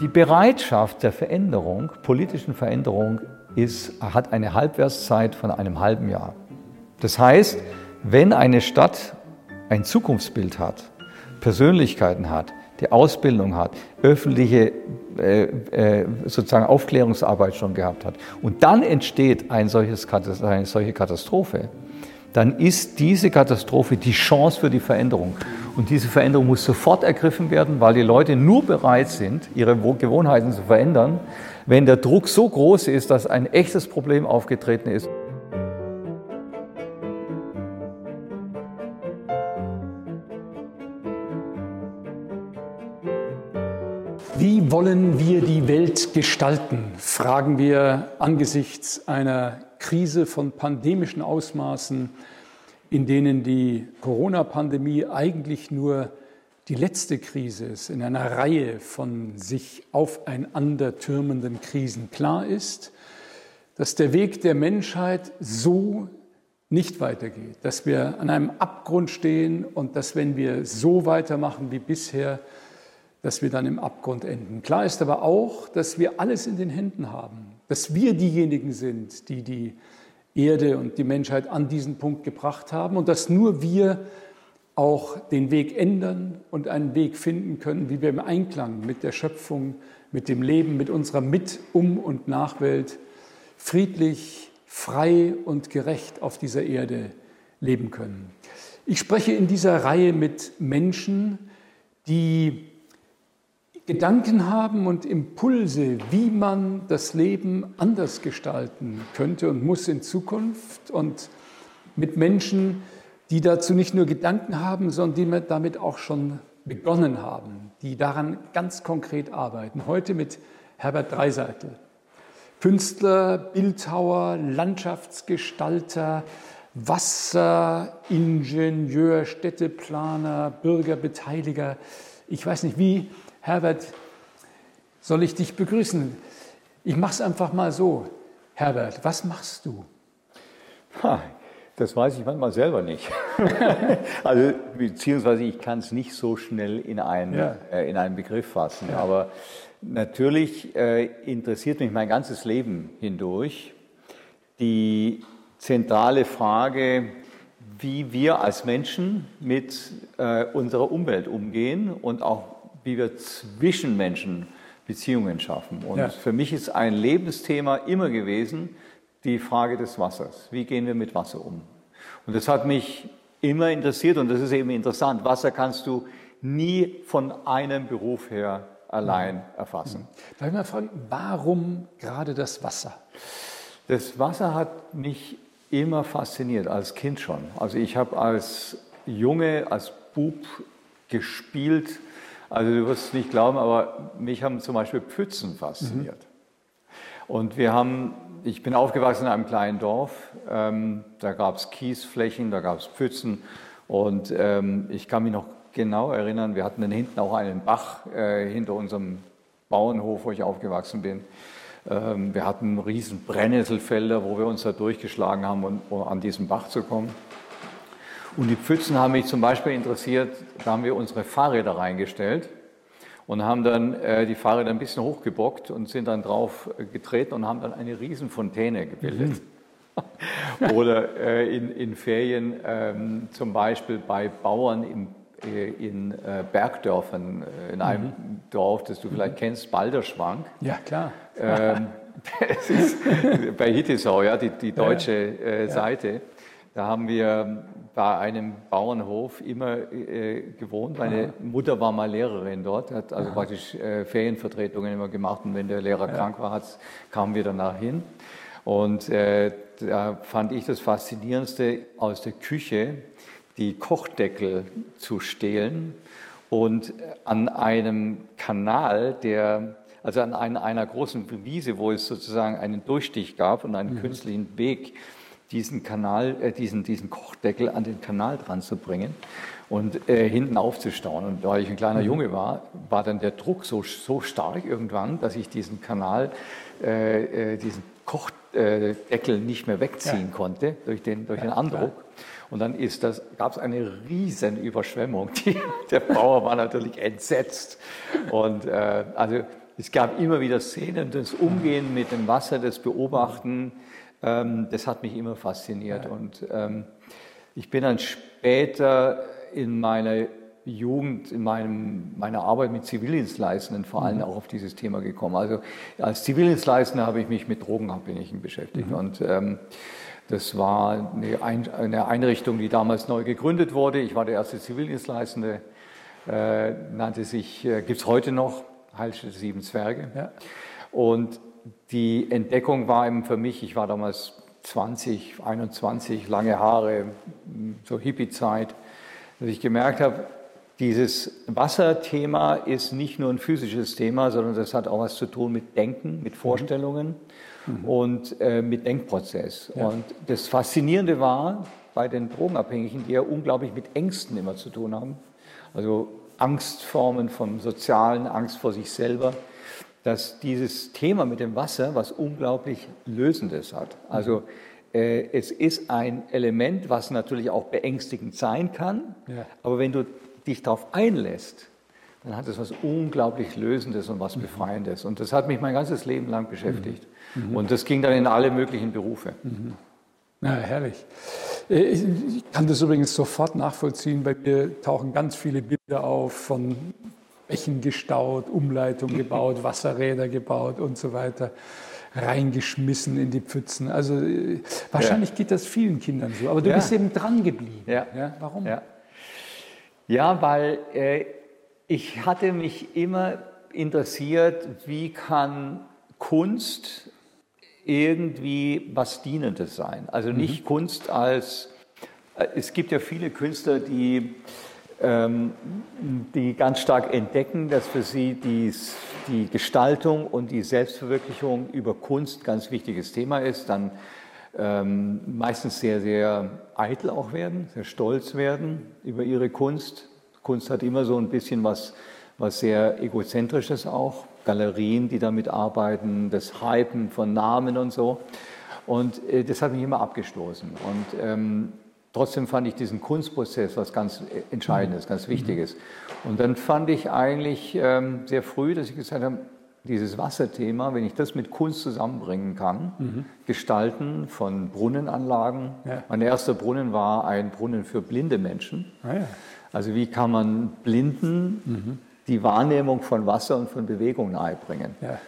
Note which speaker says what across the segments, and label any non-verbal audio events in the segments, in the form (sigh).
Speaker 1: Die Bereitschaft der Veränderung, politischen Veränderung, ist, hat eine Halbwertszeit von einem halben Jahr. Das heißt, wenn eine Stadt ein Zukunftsbild hat, Persönlichkeiten hat, die Ausbildung hat, öffentliche äh, äh, sozusagen Aufklärungsarbeit schon gehabt hat und dann entsteht ein solches, eine solche Katastrophe, dann ist diese Katastrophe die Chance für die Veränderung. Und diese Veränderung muss sofort ergriffen werden, weil die Leute nur bereit sind, ihre Gewohnheiten zu verändern, wenn der Druck so groß ist, dass ein echtes Problem aufgetreten ist.
Speaker 2: Wollen wir die Welt gestalten, fragen wir angesichts einer Krise von pandemischen Ausmaßen, in denen die Corona-Pandemie eigentlich nur die letzte Krise ist, in einer Reihe von sich aufeinander türmenden Krisen. Klar ist, dass der Weg der Menschheit so nicht weitergeht, dass wir an einem Abgrund stehen und dass wenn wir so weitermachen wie bisher, dass wir dann im Abgrund enden. Klar ist aber auch, dass wir alles in den Händen haben, dass wir diejenigen sind, die die Erde und die Menschheit an diesen Punkt gebracht haben und dass nur wir auch den Weg ändern und einen Weg finden können, wie wir im Einklang mit der Schöpfung, mit dem Leben, mit unserer Mit-, Um- und Nachwelt friedlich, frei und gerecht auf dieser Erde leben können. Ich spreche in dieser Reihe mit Menschen, die Gedanken haben und Impulse, wie man das Leben anders gestalten könnte und muss in Zukunft und mit Menschen, die dazu nicht nur Gedanken haben, sondern die damit auch schon begonnen haben, die daran ganz konkret arbeiten. Heute mit Herbert Dreiseitel, Künstler, Bildhauer, Landschaftsgestalter, Wasseringenieur, Städteplaner, Bürgerbeteiliger. Ich weiß nicht, wie Herbert, soll ich dich begrüßen? Ich mache es einfach mal so. Herbert, was machst du?
Speaker 1: Ha, das weiß ich manchmal selber nicht. (laughs) also, beziehungsweise ich kann es nicht so schnell in einen, ja. äh, in einen Begriff fassen. Ja. Aber natürlich äh, interessiert mich mein ganzes Leben hindurch die zentrale Frage, wie wir als Menschen mit äh, unserer Umwelt umgehen und auch wie wir zwischen Menschen Beziehungen schaffen. Und ja. für mich ist ein Lebensthema immer gewesen die Frage des Wassers. Wie gehen wir mit Wasser um? Und das hat mich immer interessiert und das ist eben interessant. Wasser kannst du nie von einem Beruf her allein mhm. erfassen.
Speaker 2: Darf ich mal fragen, warum gerade das Wasser?
Speaker 1: Das Wasser hat mich immer fasziniert, als Kind schon. Also ich habe als Junge, als Bub gespielt also du wirst es nicht glauben, aber mich haben zum Beispiel Pfützen fasziniert. Mhm. Und wir haben, ich bin aufgewachsen in einem kleinen Dorf, ähm, da gab es Kiesflächen, da gab es Pfützen und ähm, ich kann mich noch genau erinnern, wir hatten dann hinten auch einen Bach äh, hinter unserem Bauernhof, wo ich aufgewachsen bin. Ähm, wir hatten riesen Brennnesselfelder, wo wir uns da durchgeschlagen haben, um an diesen Bach zu kommen. Und die Pfützen haben mich zum Beispiel interessiert, da haben wir unsere Fahrräder reingestellt und haben dann äh, die Fahrräder ein bisschen hochgebockt und sind dann drauf äh, getreten und haben dann eine Riesenfontäne gebildet. Mhm. (laughs) Oder äh, in, in Ferien ähm, zum Beispiel bei Bauern im, äh, in äh, Bergdörfern, äh, in einem mhm. Dorf, das du vielleicht mhm. kennst, Balderschwank.
Speaker 2: Ja, klar.
Speaker 1: Ähm, (laughs) (laughs) bei Hittisau, ja, die, die deutsche ja. Seite. Da haben wir bei einem Bauernhof immer äh, gewohnt. Meine. Mutter war mal Lehrerin dort, hat also Aha. praktisch äh, Ferienvertretungen immer gemacht und wenn der Lehrer ja. krank war, kamen wir danach hin. Und äh, da fand ich das Faszinierendste aus der Küche, die Kochdeckel zu stehlen und an einem Kanal, der also an einer, einer großen Wiese, wo es sozusagen einen Durchstich gab und einen mhm. künstlichen Weg diesen Kanal, äh, diesen, diesen Kochdeckel an den Kanal dran zu bringen und äh, hinten aufzustauen. Und da ich ein kleiner mhm. Junge war, war dann der Druck so, so stark irgendwann, dass ich diesen Kanal, äh, äh diesen Kochdeckel Deckel nicht mehr wegziehen ja. konnte durch den, durch ja, den Andruck. Klar. Und dann ist das, gab es eine riesen Überschwemmung. (laughs) Die, der Bauer war natürlich entsetzt. Und äh, also es gab immer wieder Szenen, das Umgehen mit dem Wasser, das Beobachten, das hat mich immer fasziniert. Ja. Und ähm, ich bin dann später in meiner Jugend, in meinem, meiner Arbeit mit Zivildienstleistenden vor allem mhm. auch auf dieses Thema gekommen. Also als Zivildienstleistender habe ich mich mit Drogenabhängigen beschäftigt. Mhm. Und ähm, das war eine Einrichtung, die damals neu gegründet wurde. Ich war der erste Zivildienstleistende, äh, nannte sich, äh, gibt es heute noch, Heilstätte Sieben Zwerge. Ja. Und die Entdeckung war eben für mich, ich war damals 20, 21, lange Haare, so Hippie-Zeit, dass ich gemerkt habe, dieses Wasserthema ist nicht nur ein physisches Thema, sondern das hat auch was zu tun mit Denken, mit Vorstellungen. Mhm mhm. und äh, mit Denkprozess. Ja. Und das Faszinierende war bei den Drogenabhängigen, die ja unglaublich mit Ängsten immer zu tun haben, also Angstformen vom Sozialen, Angst vor sich selber, dass dieses Thema mit dem Wasser was unglaublich Lösendes hat. Also äh, es ist ein Element, was natürlich auch beängstigend sein kann, ja. aber wenn du dich darauf einlässt, dann hat es was unglaublich Lösendes und was mhm. Befreiendes. Und das hat mich mein ganzes Leben lang beschäftigt. Mhm. Mhm. Und das ging dann in alle möglichen Berufe. Mhm.
Speaker 2: Ja, herrlich. Äh, ich kann das übrigens sofort nachvollziehen. Bei mir tauchen ganz viele Bilder auf von Bächen gestaut, Umleitung gebaut, (laughs) Wasserräder gebaut und so weiter, reingeschmissen in die Pfützen. Also äh, wahrscheinlich ja. geht das vielen Kindern so. Aber du ja. bist eben dran geblieben.
Speaker 1: Ja. ja warum? Ja, weil äh, ich hatte mich immer interessiert, wie kann Kunst irgendwie was Dienendes sein. Also nicht mhm. Kunst als, äh, es gibt ja viele Künstler, die, die ganz stark entdecken, dass für sie dies, die Gestaltung und die Selbstverwirklichung über Kunst ganz wichtiges Thema ist, dann ähm, meistens sehr, sehr eitel auch werden, sehr stolz werden über ihre Kunst. Kunst hat immer so ein bisschen was, was sehr egozentrisches auch. Galerien, die damit arbeiten, das Hypen von Namen und so. Und äh, das hat mich immer abgestoßen. Und ähm, trotzdem fand ich diesen Kunstprozess was ganz äh, Entscheidendes, ganz. Wichtiges. Und dann fand ich eigentlich ähm, sehr früh, dass ich gesagt habe, dieses Wasserthema, wenn ich das mit Kunst zusammenbringen kann, mhm. gestalten von Brunnenanlagen. Ja. Mein erster Brunnen war ein Brunnen für blinde Menschen. Ah, ja. Also wie kann man Blinden mhm die Wahrnehmung von Wasser und von Bewegung nahebringen. Ja.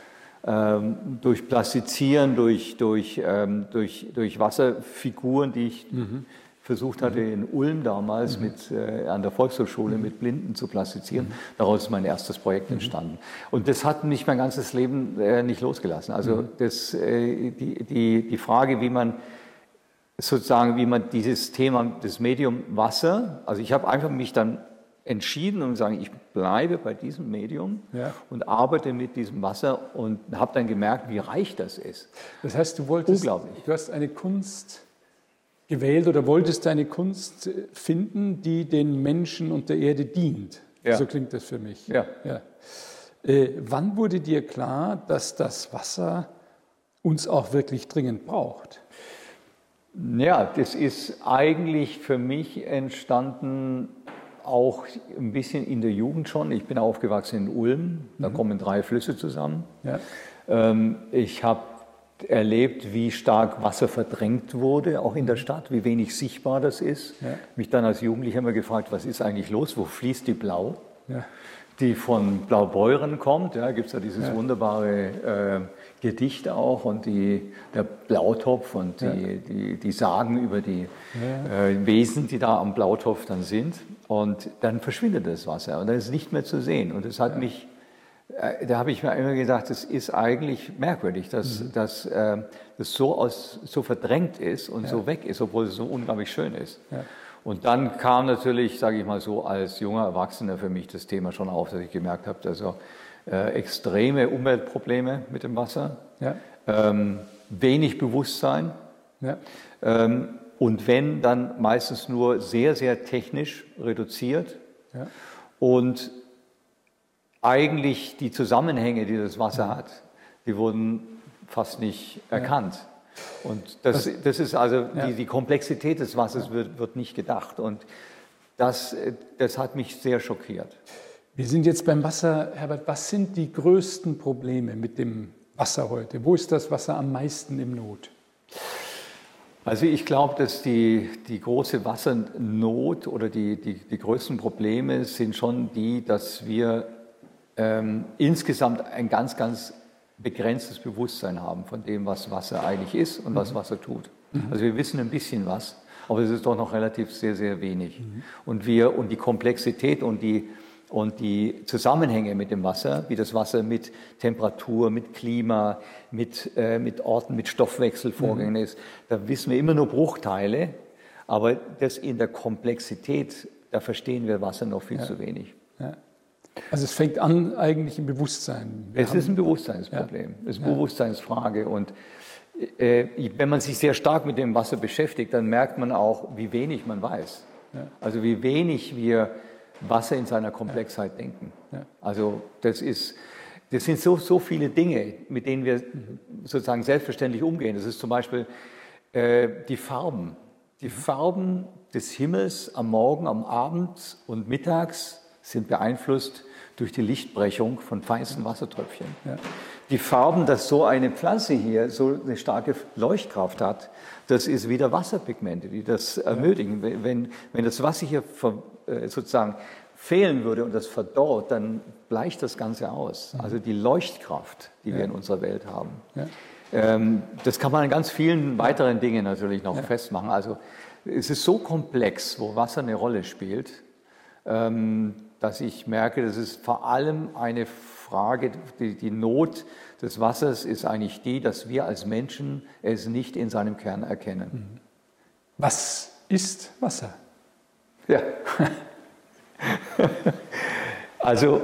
Speaker 1: Ähm, durch Plastizieren, durch, durch, ähm, durch, durch Wasserfiguren, die ich mhm. Versucht hatte in Ulm damals mhm. mit, äh, an der Volkshochschule mhm. mit Blinden zu plastizieren. Mhm. Daraus ist mein erstes Projekt entstanden. Und das hat mich mein ganzes Leben äh, nicht losgelassen. Also das, äh, die, die, die Frage, wie man sozusagen, wie man dieses Thema, das Medium Wasser, also ich habe einfach mich dann entschieden und sagen, ich bleibe bei diesem Medium ja. und arbeite mit diesem Wasser und habe dann gemerkt, wie reich das ist.
Speaker 2: Das heißt, du wolltest, Unglaublich. du hast eine Kunst gewählt oder wolltest eine Kunst finden, die den Menschen und der Erde dient. Ja. So klingt das für mich. Ja. ja. Äh, wann wurde dir klar, dass das Wasser uns auch wirklich dringend braucht?
Speaker 1: Ja, das ist eigentlich für mich entstanden auch ein bisschen in der Jugend schon. Ich bin aufgewachsen in Ulm, da mhm. kommen drei Flüsse zusammen. Ja. Ähm, ich habe erlebt, wie stark Wasser verdrängt wurde, auch in der. Stadt, wie wenig sichtbar das ist. Ja. Mich dann als Jugendlicher immer gefragt, was ist eigentlich los, wo fließt die Blau? Ja. Die von Blaubeuren kommt, ja, gibt es ja dieses wunderbare äh, Gedichte auch und die, der Blautopf und die, ja. die, die Sagen über die ja. äh, Wesen, die da am Blautopf dann sind. Und dann verschwindet das Wasser und dann ist es nicht mehr zu sehen. Und das hat ja. mich, da habe ich mir immer gedacht, das ist eigentlich merkwürdig, dass, mhm. dass äh, das so, aus, so verdrängt ist und so weg ist, obwohl es so unglaublich schön ist. Und dann kam natürlich, sage ich mal so, als junger Erwachsener für mich das Thema schon auf, dass ich gemerkt habe, also, äh, extreme Umweltprobleme mit dem Wasser, ja. ähm, wenig Bewusstsein ja. ähm, und wenn, dann meistens nur sehr, sehr technisch reduziert ja. und eigentlich die Zusammenhänge, die das Wasser hat, die wurden fast nicht erkannt. Und das, das ist also die, die, Komplexität des Wassers wird, wird nicht gedacht. Und das, das hat mich sehr schockiert.
Speaker 2: Wir sind jetzt beim Wasser. Herbert, was sind die größten Probleme mit dem Wasser heute? Wo ist das Wasser am meisten im Not?
Speaker 1: Also ich glaube, dass die, die große Wassernot oder die, die, die größten Probleme sind schon die, dass wir ähm, insgesamt ein ganz, ganz begrenztes Bewusstsein haben von dem, was Wasser eigentlich ist und was mhm. Wasser tut. Mhm. Also wir wissen ein bisschen was, aber es ist doch noch relativ sehr, sehr wenig. Mhm. Und wir und die Komplexität und die und die Zusammenhänge mit dem Wasser, wie das Wasser mit Temperatur, mit Klima, mit, äh, mit Orten, mit Stoffwechselvorgängen mhm. ist, da wissen wir immer nur Bruchteile, aber das in der Komplexität, da verstehen wir Wasser noch viel ja. zu wenig. Ja.
Speaker 2: Also es fängt an eigentlich im Bewusstsein.
Speaker 1: Wir es ist ein Bewusstseinsproblem, ja. es ist eine Bewusstseinsfrage und äh, wenn man sich sehr stark mit dem Wasser beschäftigt, dann merkt man auch, wie wenig man weiß. Ja. Also wie wenig wir Wasser in seiner Komplexheit ja. denken. Ja. Also das ist, das sind so, so viele Dinge, mit denen wir sozusagen selbstverständlich umgehen. Das ist zum Beispiel äh, die Farben. Die mhm. Farben des Himmels am Morgen, am Abend und mittags sind beeinflusst durch die Lichtbrechung von feinsten Wassertröpfchen. Ja die Farben, dass so eine Pflanze hier so eine starke Leuchtkraft hat, das ist wieder Wasserpigmente, die das ermöglichen. Wenn, wenn das Wasser hier äh, sozusagen fehlen würde und das verdorrt, dann bleicht das Ganze aus. Also die Leuchtkraft, die wir in unserer Welt haben. Ja. Ähm, das kann man an ganz vielen weiteren Dingen natürlich noch ja. festmachen. Also es ist so komplex, wo Wasser eine Rolle spielt, ähm, dass ich merke, das ist vor allem eine Frage, die, die Not des Wassers ist eigentlich die, dass wir als Menschen es nicht in seinem Kern erkennen. Mhm.
Speaker 2: Was ist Wasser?
Speaker 1: Ja. (laughs) also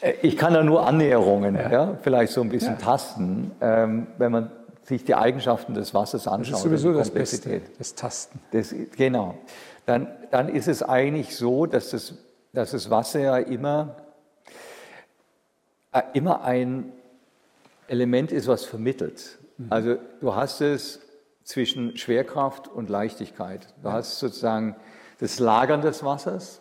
Speaker 1: äh, ich kann da nur Annäherungen, ja. ja vielleicht so ein bisschen ja. tasten, ähm, wenn man sich die Eigenschaften des Wassers anschaut. Das
Speaker 2: ist sowieso das Beste, das Tasten.
Speaker 1: Das, genau. Dann, dann ist es eigentlich so, dass das, dass das Wasser ja immer äh, immer ein Element ist, was vermittelt. Mhm. Also du hast es zwischen Schwerkraft und Leichtigkeit. Du hast sozusagen das Lagern des Wassers,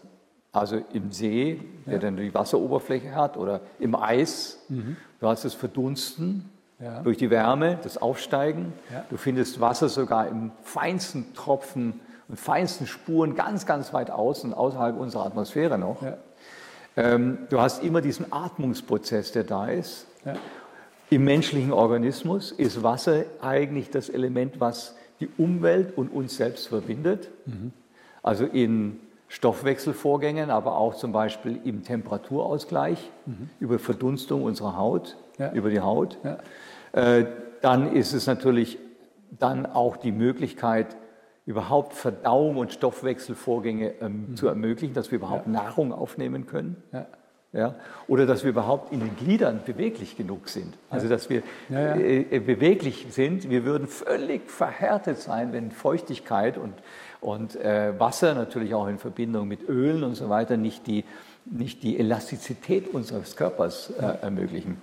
Speaker 1: also im See, der ja. dann die Wasseroberfläche hat, oder im Eis. Mhm. Du hast das Verdunsten ja. durch die Wärme, das Aufsteigen. Ja. Du findest Wasser sogar im feinsten Tropfen und feinsten Spuren ganz, ganz weit außen, außerhalb unserer Atmosphäre noch. Ähm, du hast immer diesen Atmungsprozess, der da ist. Ja. Im menschlichen Organismus ist Wasser eigentlich das Element, was die Umwelt und uns selbst verbindet. Mhm. Also in Stoffwechselvorgängen, aber auch zum Beispiel im Temperaturausgleich, mhm. über Verdunstung unserer Haut, ja. über die Haut. Ja. Äh, dann ist es natürlich dann auch die Möglichkeit, überhaupt Verdauung und Stoffwechselvorgänge ähm, mhm. zu ermöglichen, dass wir überhaupt ja. Nahrung aufnehmen können. Ja. Ja, oder dass wir überhaupt in den Gliedern beweglich genug sind. Also dass wir. Äh, äh, beweglich sind. Wir würden völlig verhärtet sein, wenn Feuchtigkeit und, und äh, Wasser natürlich auch in Verbindung mit Ölen und so weiter nicht die, nicht die Elastizität unseres Körpers äh, ermöglichen.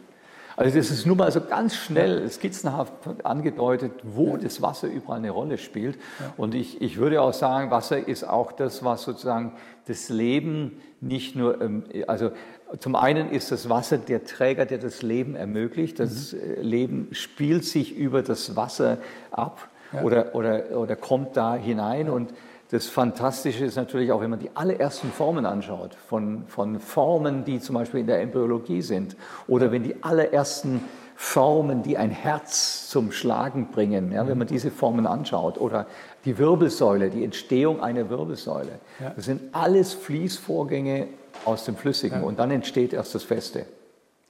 Speaker 1: Also das ist nur mal so ganz schnell skizzenhaft angedeutet, wo das Wasser überall eine Rolle spielt. Und ich, ich würde auch sagen, Wasser ist auch das, was sozusagen das Leben nicht nur, ähm, also zum einen ist das Wasser der Träger, der das Leben ermöglicht. Das mhm. Äh, Leben spielt sich über das Wasser ab oder, oder, oder kommt da hinein. Und das Fantastische ist natürlich auch, wenn man die allerersten Formen anschaut, von, von Formen, die zum Beispiel in der Embryologie sind, oder wenn die allerersten Formen, die ein Herz zum Schlagen bringen, ja, wenn man diese Formen anschaut, oder die Wirbelsäule, die Entstehung einer Wirbelsäule, ja. das sind alles Fließvorgänge aus dem Flüssigen ja. und dann entsteht erst das Feste.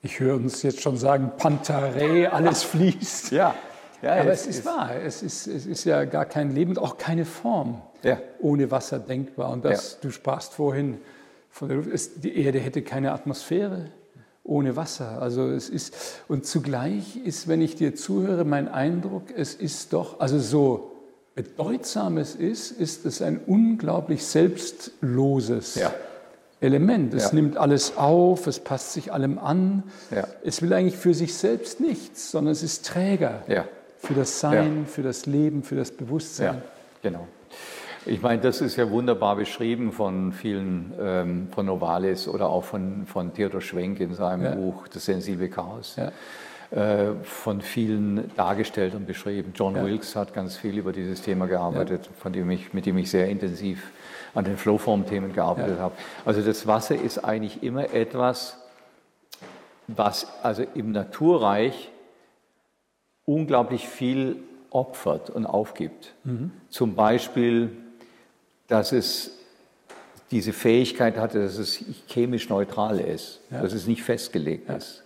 Speaker 2: Ich höre uns jetzt schon sagen, Pantare, alles (laughs) fließt.
Speaker 1: ja.
Speaker 2: Ja, Aber es, es ist, ist wahr, es ist, es ist ja gar kein Leben und auch keine Form ja. ohne Wasser denkbar. Und das, ja. du sprachst vorhin von der Luft, die Erde hätte keine Atmosphäre ohne Wasser. Also es ist, und zugleich ist, wenn ich dir zuhöre, mein Eindruck, es ist doch, also so bedeutsam es ist, ist es ein unglaublich selbstloses ja. Element. Es ja. nimmt alles auf, es passt sich allem an. Ja. Es will eigentlich für sich selbst nichts, sondern es ist Träger für das Sein, für das Leben, für das Bewusstsein. Ja,
Speaker 1: genau. Ich meine, das ist ja wunderbar beschrieben von vielen, ähm, von Novalis oder auch von, von Theodor Schwenk in seinem ja. Buch Das sensible Chaos. Ja. Äh, von vielen dargestellt und beschrieben. John ja. Wilkes hat ganz viel über dieses Thema gearbeitet, von dem ich, mit dem ich sehr intensiv an den Flowform-Themen gearbeitet habe. Also das Wasser ist eigentlich immer etwas, was also im Naturreich unglaublich viel opfert und aufgibt. Mhm. Zum Beispiel, dass es diese Fähigkeit hatte, dass es chemisch neutral ist, ja. dass es nicht festgelegt ja. ist,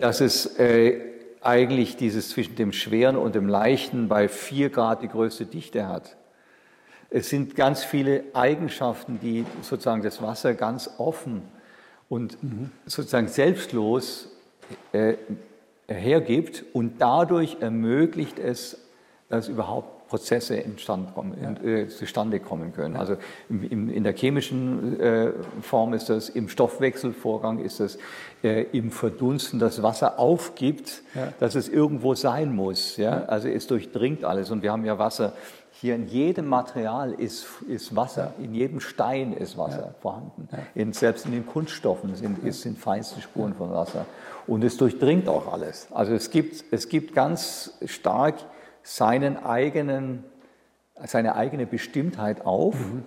Speaker 1: dass es äh, eigentlich dieses zwischen dem Schweren und dem Leichten bei 4 Grad die größte Dichte hat. Es sind ganz viele Eigenschaften, die sozusagen das Wasser ganz offen und mhm. sozusagen selbstlos äh, hergibt und dadurch ermöglicht es, dass überhaupt Prozesse kommen, ja. äh, zustande kommen können. Ja. Also im, im, in der chemischen äh, Form ist das, im Stoffwechselvorgang ist das, äh, im Verdunsten das Wasser aufgibt, ja. dass es irgendwo sein muss. Ja? Also es durchdringt alles und wir haben ja Wasser hier in jedem Material ist, ist Wasser, in jedem Stein ist Wasser ja. vorhanden. Ja. In, selbst in den Kunststoffen sind, ist, sind feinste Spuren von Wasser. Und es durchdringt auch alles. Also es gibt, es gibt ganz stark seinen eigenen, seine eigene Bestimmtheit auf. Mhm.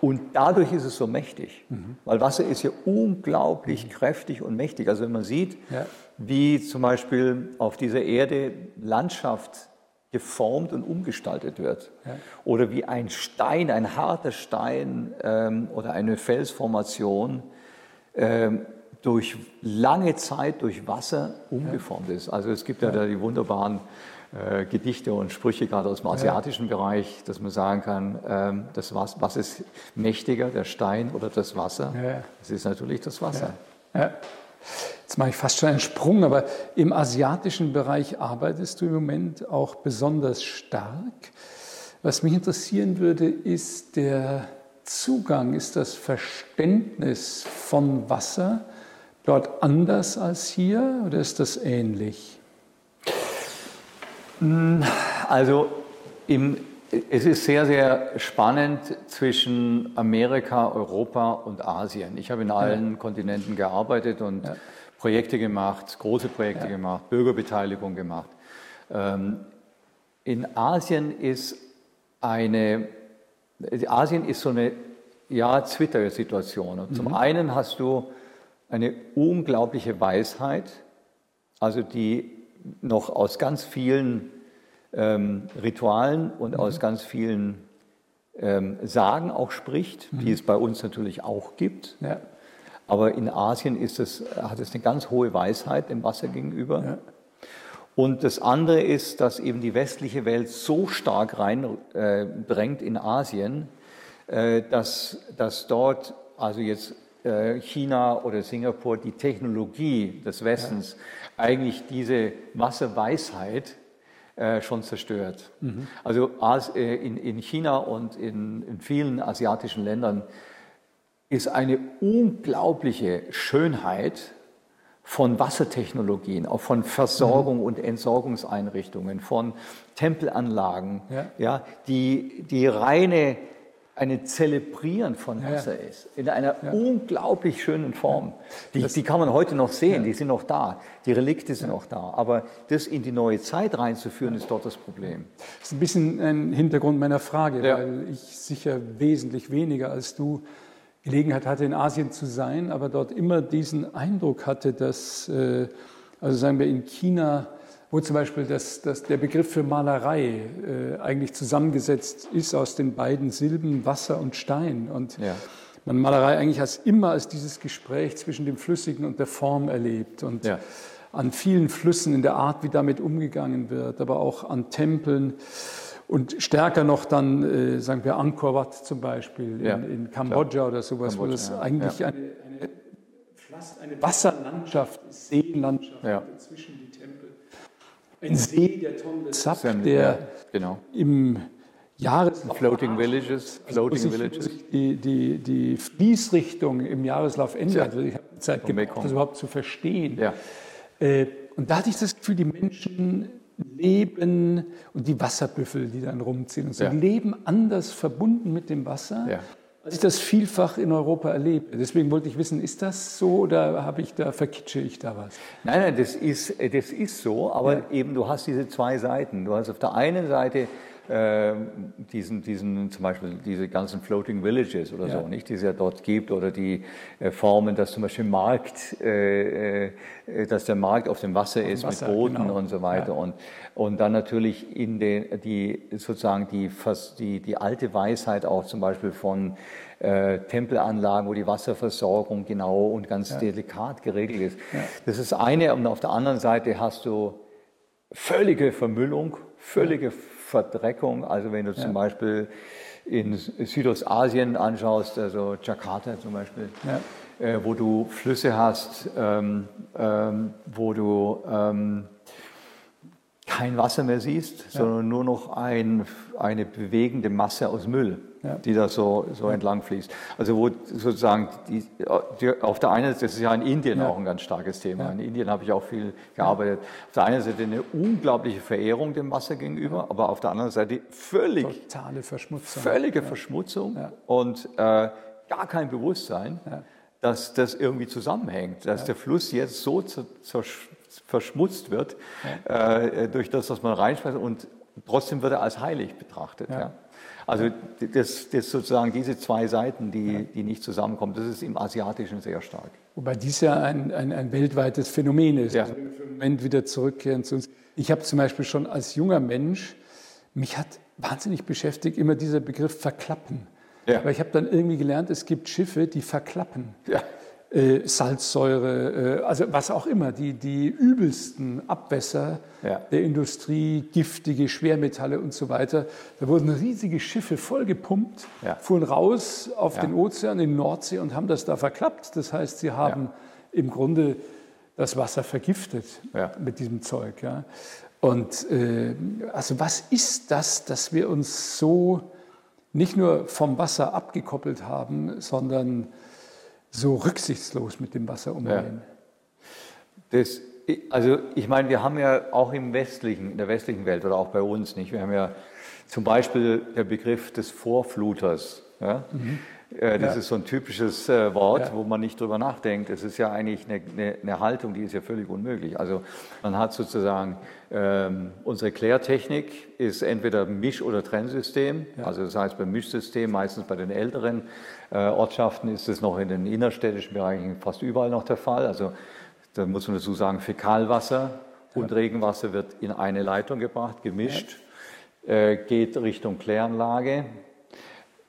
Speaker 1: Und dadurch ist es so mächtig, mhm. weil Wasser ist ja unglaublich mhm. kräftig und mächtig. Also wenn man sieht, ja. wie zum Beispiel auf dieser Erde Landschaft geformt und umgestaltet wird. Ja. Oder wie ein Stein, ein harter Stein ähm, oder eine Felsformation ähm, durch lange Zeit durch Wasser umgeformt ja. ist. Also es gibt ja, ja da die wunderbaren äh, Gedichte und Sprüche, gerade aus dem asiatischen Bereich, dass man sagen kann, ähm, das was, was ist mächtiger, der Stein oder das Wasser? Es ist natürlich das Wasser.
Speaker 2: Jetzt mache ich fast schon einen Sprung, aber im asiatischen Bereich arbeitest du im Moment auch besonders stark. Was mich interessieren würde, ist der Zugang, ist das Verständnis von Wasser dort anders als hier oder ist das ähnlich?
Speaker 1: Also im, es ist sehr, sehr spannend zwischen Amerika, Europa und Asien. Ich habe in allen ja. Kontinenten gearbeitet und ja. Projekte gemacht, große Projekte ja. gemacht, Bürgerbeteiligung gemacht. Ähm, in Asien ist eine, Asien ist so eine ja, Twitter-Situation. Mhm. Zum einen hast du eine unglaubliche Weisheit, also die noch aus ganz vielen ähm, Ritualen und mhm. aus ganz vielen ähm, Sagen auch spricht, mhm. die es bei uns natürlich auch gibt. Ja. Aber in Asien ist es, hat es eine ganz hohe Weisheit dem Wasser gegenüber. Ja. Und das andere ist, dass eben die westliche Welt so stark reindrängt äh, in Asien, äh, dass, dass dort, also jetzt äh, China oder Singapur, die Technologie des Westens ja. Eigentlich diese Wasserweisheit äh, schon zerstört. Mhm. Also äh, in, in China und in, in vielen asiatischen Ländern ist eine unglaubliche Schönheit von Wassertechnologien, auch von Versorgung mhm. und Entsorgungseinrichtungen, von Tempelanlagen, ja. ja die, die reine eine Zelebrieren von Wasser ja, ist, in einer ja. unglaublich schönen Form. Die, die, kann man heute noch sehen, die sind noch da, die Relikte sind noch da. Aber das in die neue Zeit reinzuführen, ist dort das Problem.
Speaker 2: Das ist ein bisschen ein Hintergrund meiner Frage, weil ich sicher wesentlich weniger als du Gelegenheit hatte, in Asien zu sein, aber dort immer diesen Eindruck hatte, dass, äh, also sagen wir in China, wo zum Beispiel das, das, der Begriff für Malerei äh, eigentlich zusammengesetzt ist aus den beiden Silben Wasser und Stein. Und ja. man Malerei eigentlich als immer als dieses Gespräch zwischen dem Flüssigen und der Form erlebt. Und ja. an vielen Flüssen in der Art, wie damit umgegangen wird, aber auch an Tempeln. Und stärker noch dann, äh, sagen wir, Angkor Wat zum Beispiel ja, in, in, Kambodscha klar. oder sowas, Kambodscha, wo das eigentlich. Eine, eine, fast eine Wasserlandschaft ist, Seenlandschaft ja. zwischen die. Ein See, der Tonle Sap, der genau. im Jahreslauf...
Speaker 1: Floating Villages.
Speaker 2: Floating also, Villages. Die, die, die Fließrichtung im Jahreslauf ändert. Also ich habe Zeit gebraucht, das überhaupt zu verstehen. Ja. Äh, und da hatte ich das Gefühl, die Menschen leben und die Wasserbüffel, die dann rumziehen und so,
Speaker 1: Ja.
Speaker 2: leben anders verbunden mit dem Wasser,
Speaker 1: Ja.
Speaker 2: Als ich das vielfach in Europa erlebe. Deswegen wollte ich wissen, ist das so oder habe ich da verkitsche ich da was?
Speaker 1: Nein, nein, das ist, das ist so, aber eben du hast diese zwei Seiten. Du hast auf der einen Seite äh, diesen, diesen, zum Beispiel diese ganzen Floating Villages oder
Speaker 2: Ja.
Speaker 1: so, nicht, die es ja dort gibt, oder die äh, Formen, dass zum Beispiel Markt, äh, äh, dass der Markt auf dem Wasser ist
Speaker 2: Wasser,
Speaker 1: mit Booten
Speaker 2: genau.
Speaker 1: und so weiter. Und, und dann natürlich in den, die, sozusagen die, die, die alte Weisheit auch zum Beispiel von äh, Tempelanlagen, wo die Wasserversorgung genau und ganz delikat geregelt ist. Das ist eine. Und auf der anderen Seite hast du völlige Vermüllung, völlige Verdreckung. Also wenn du zum Beispiel in Südostasien anschaust, also Jakarta zum Beispiel, äh, wo du Flüsse hast, ähm, ähm, wo du ähm, kein Wasser mehr siehst, sondern nur noch ein, eine bewegende Masse aus Müll,
Speaker 2: Ja.
Speaker 1: die da so, so entlang fließt. Also wo sozusagen die, die, auf der einen Seite, das ist ja in Indien
Speaker 2: Ja.
Speaker 1: auch ein ganz starkes Thema. In Indien habe ich auch viel gearbeitet. Auf der einen Seite eine unglaubliche Verehrung dem Wasser gegenüber, aber auf der anderen Seite völlig
Speaker 2: Totale Verschmutzung.
Speaker 1: völlige Verschmutzung und äh, gar kein Bewusstsein, dass das irgendwie zusammenhängt, dass der Fluss jetzt so zer- zersch- verschmutzt wird äh, durch das, was man reinschmeißt und trotzdem wird er als heilig betrachtet. Ja. Also das, das sozusagen diese zwei Seiten, die, die nicht zusammenkommen, das ist im Asiatischen sehr stark.
Speaker 2: Wobei dies ja ein, ein, ein weltweites Phänomen ist.
Speaker 1: Ja.
Speaker 2: Also einen Moment wieder zurückkehren zu uns. Ich habe zum Beispiel schon als junger Mensch, mich hat wahnsinnig beschäftigt immer dieser Begriff verklappen.
Speaker 1: Ja.
Speaker 2: Weil ich habe dann irgendwie gelernt, es gibt Schiffe, die verklappen.
Speaker 1: Ja.
Speaker 2: Äh, Salzsäure, äh, also was auch immer, die, die übelsten Abwässer
Speaker 1: Ja.
Speaker 2: der Industrie, giftige Schwermetalle und so weiter. Da wurden riesige Schiffe vollgepumpt,
Speaker 1: Ja.
Speaker 2: fuhren raus auf
Speaker 1: Ja.
Speaker 2: den Ozean, in die Nordsee und haben das da verklappt. Das heißt, sie haben im Grunde das Wasser vergiftet mit diesem Zeug. Ja. Und äh, also was ist das, dass wir uns so nicht nur vom Wasser abgekoppelt haben, sondern so rücksichtslos mit dem Wasser umgehen?
Speaker 1: Das, also ich meine, wir haben ja auch im westlichen, in der westlichen Welt oder auch bei uns nicht, wir haben ja zum Beispiel der Begriff des Vorfluters. Ja? Äh, Das.
Speaker 2: Ja.
Speaker 1: ist so ein typisches äh, Wort,
Speaker 2: Ja.
Speaker 1: wo man nicht drüber nachdenkt. Es ist ja eigentlich eine, eine, eine Haltung, die ist ja völlig unmöglich. Also man hat sozusagen ähm, unsere Klärtechnik ist entweder Misch- oder Trennsystem. Also das heißt beim Mischsystem, meistens bei den älteren äh, Ortschaften ist es noch in den innerstädtischen Bereichen fast überall noch der Fall. Also da muss man dazu sagen, Fäkalwasser und Regenwasser wird in eine Leitung gebracht, gemischt, äh, geht Richtung Kläranlage.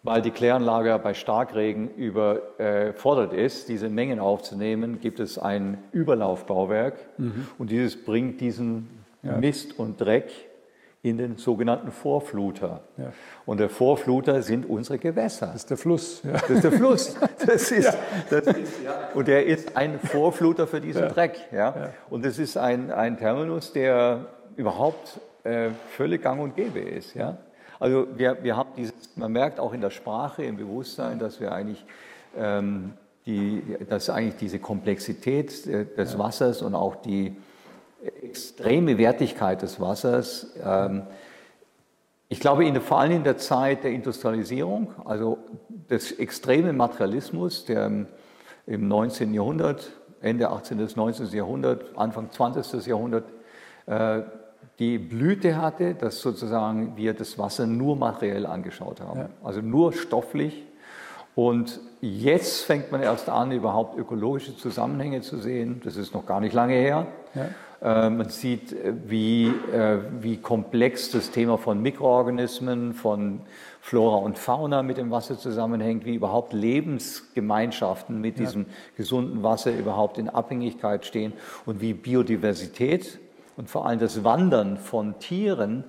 Speaker 1: Weil die Kläranlage bei Starkregen überfordert ist, diese Mengen aufzunehmen, gibt es ein Überlaufbauwerk und dieses bringt diesen Mist und Dreck in den sogenannten Vorfluter.
Speaker 2: Ja.
Speaker 1: Und der Vorfluter sind unsere Gewässer.
Speaker 2: Das ist der Fluss. Ja.
Speaker 1: Das ist der Fluss. Das (laughs) ist, das ist, ja. Und der ist ein Vorfluter für diesen Dreck. Ja. Und das ist ein, ein Terminus, der überhaupt äh, völlig gang und gäbe ist. Ja. Also wir, wir haben dieses, man merkt auch in der Sprache, im Bewusstsein, dass wir eigentlich, ähm, die, dass eigentlich diese Komplexität äh, des Wassers und auch die extreme Wertigkeit des Wassers ähm, ich glaube, in der, vor allem in der Zeit der Industrialisierung, also des extremen Materialismus, der im- im 19. Jahrhundert, Ende 18. bis 19. Jahrhundert, Anfang 20. Jahrhundert, äh, die Blüte hatte, dass sozusagen wir das Wasser nur materiell angeschaut haben, also nur stofflich. Und jetzt fängt man erst an, überhaupt ökologische Zusammenhänge zu sehen. Das ist noch gar nicht lange her. Äh, Man sieht, äh, wie, äh, wie komplex das Thema von Mikroorganismen, von Flora und Fauna mit dem Wasser zusammenhängt, wie überhaupt Lebensgemeinschaften mit diesem gesunden Wasser überhaupt in Abhängigkeit stehen und wie Biodiversität und vor allem das Wandern von Tieren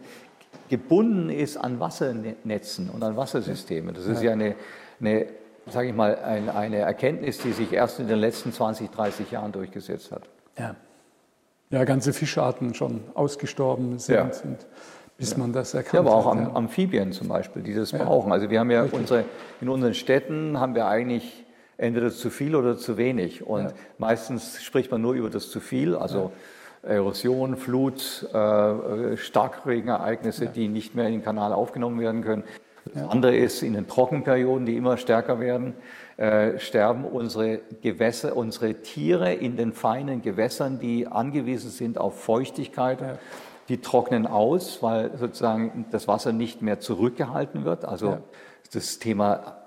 Speaker 1: gebunden ist an Wassernetzen und an Wassersystemen. Das ist ja eine, eine sage ich mal, ein, eine Erkenntnis, die sich erst in den letzten 20, 30 Jahren durchgesetzt hat.
Speaker 2: Ja. ja, ganze Fischarten schon ausgestorben sind,
Speaker 1: Ja.
Speaker 2: und bis man das erkannt
Speaker 1: Ja, aber auch
Speaker 2: hat.
Speaker 1: Am, Amphibien zum Beispiel, die das brauchen. Also wir haben ja unsere, in unseren Städten haben wir eigentlich entweder zu viel oder zu wenig. Und meistens spricht man nur über das zu viel. Also Erosion, Flut, äh, Starkregenereignisse, ja. die nicht mehr in den Kanal aufgenommen werden können. Das andere ist in den Trockenperioden, die immer stärker werden, äh, sterben unsere Gewässer, unsere Tiere in den feinen Gewässern, die angewiesen sind auf Feuchtigkeit. Ja. Die trocknen aus, weil sozusagen das Wasser nicht mehr zurückgehalten wird. Also ja. das Thema,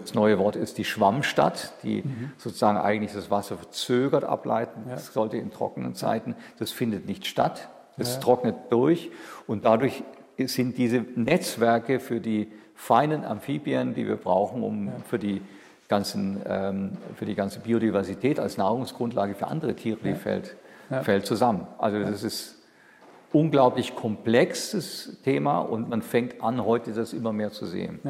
Speaker 1: das neue Wort ist die Schwammstadt, die mhm. sozusagen eigentlich das Wasser verzögert ableiten. Das sollte in trockenen Zeiten. Das findet nicht statt. Es trocknet durch und dadurch sind diese Netzwerke für die feinen Amphibien, die wir brauchen, um für die ganzen, ähm, für die ganze Biodiversität als Nahrungsgrundlage für andere Tiere, die ja. fällt, ja. fällt zusammen. Also das ist unglaublich komplexes Thema und man fängt an, heute das immer mehr zu sehen.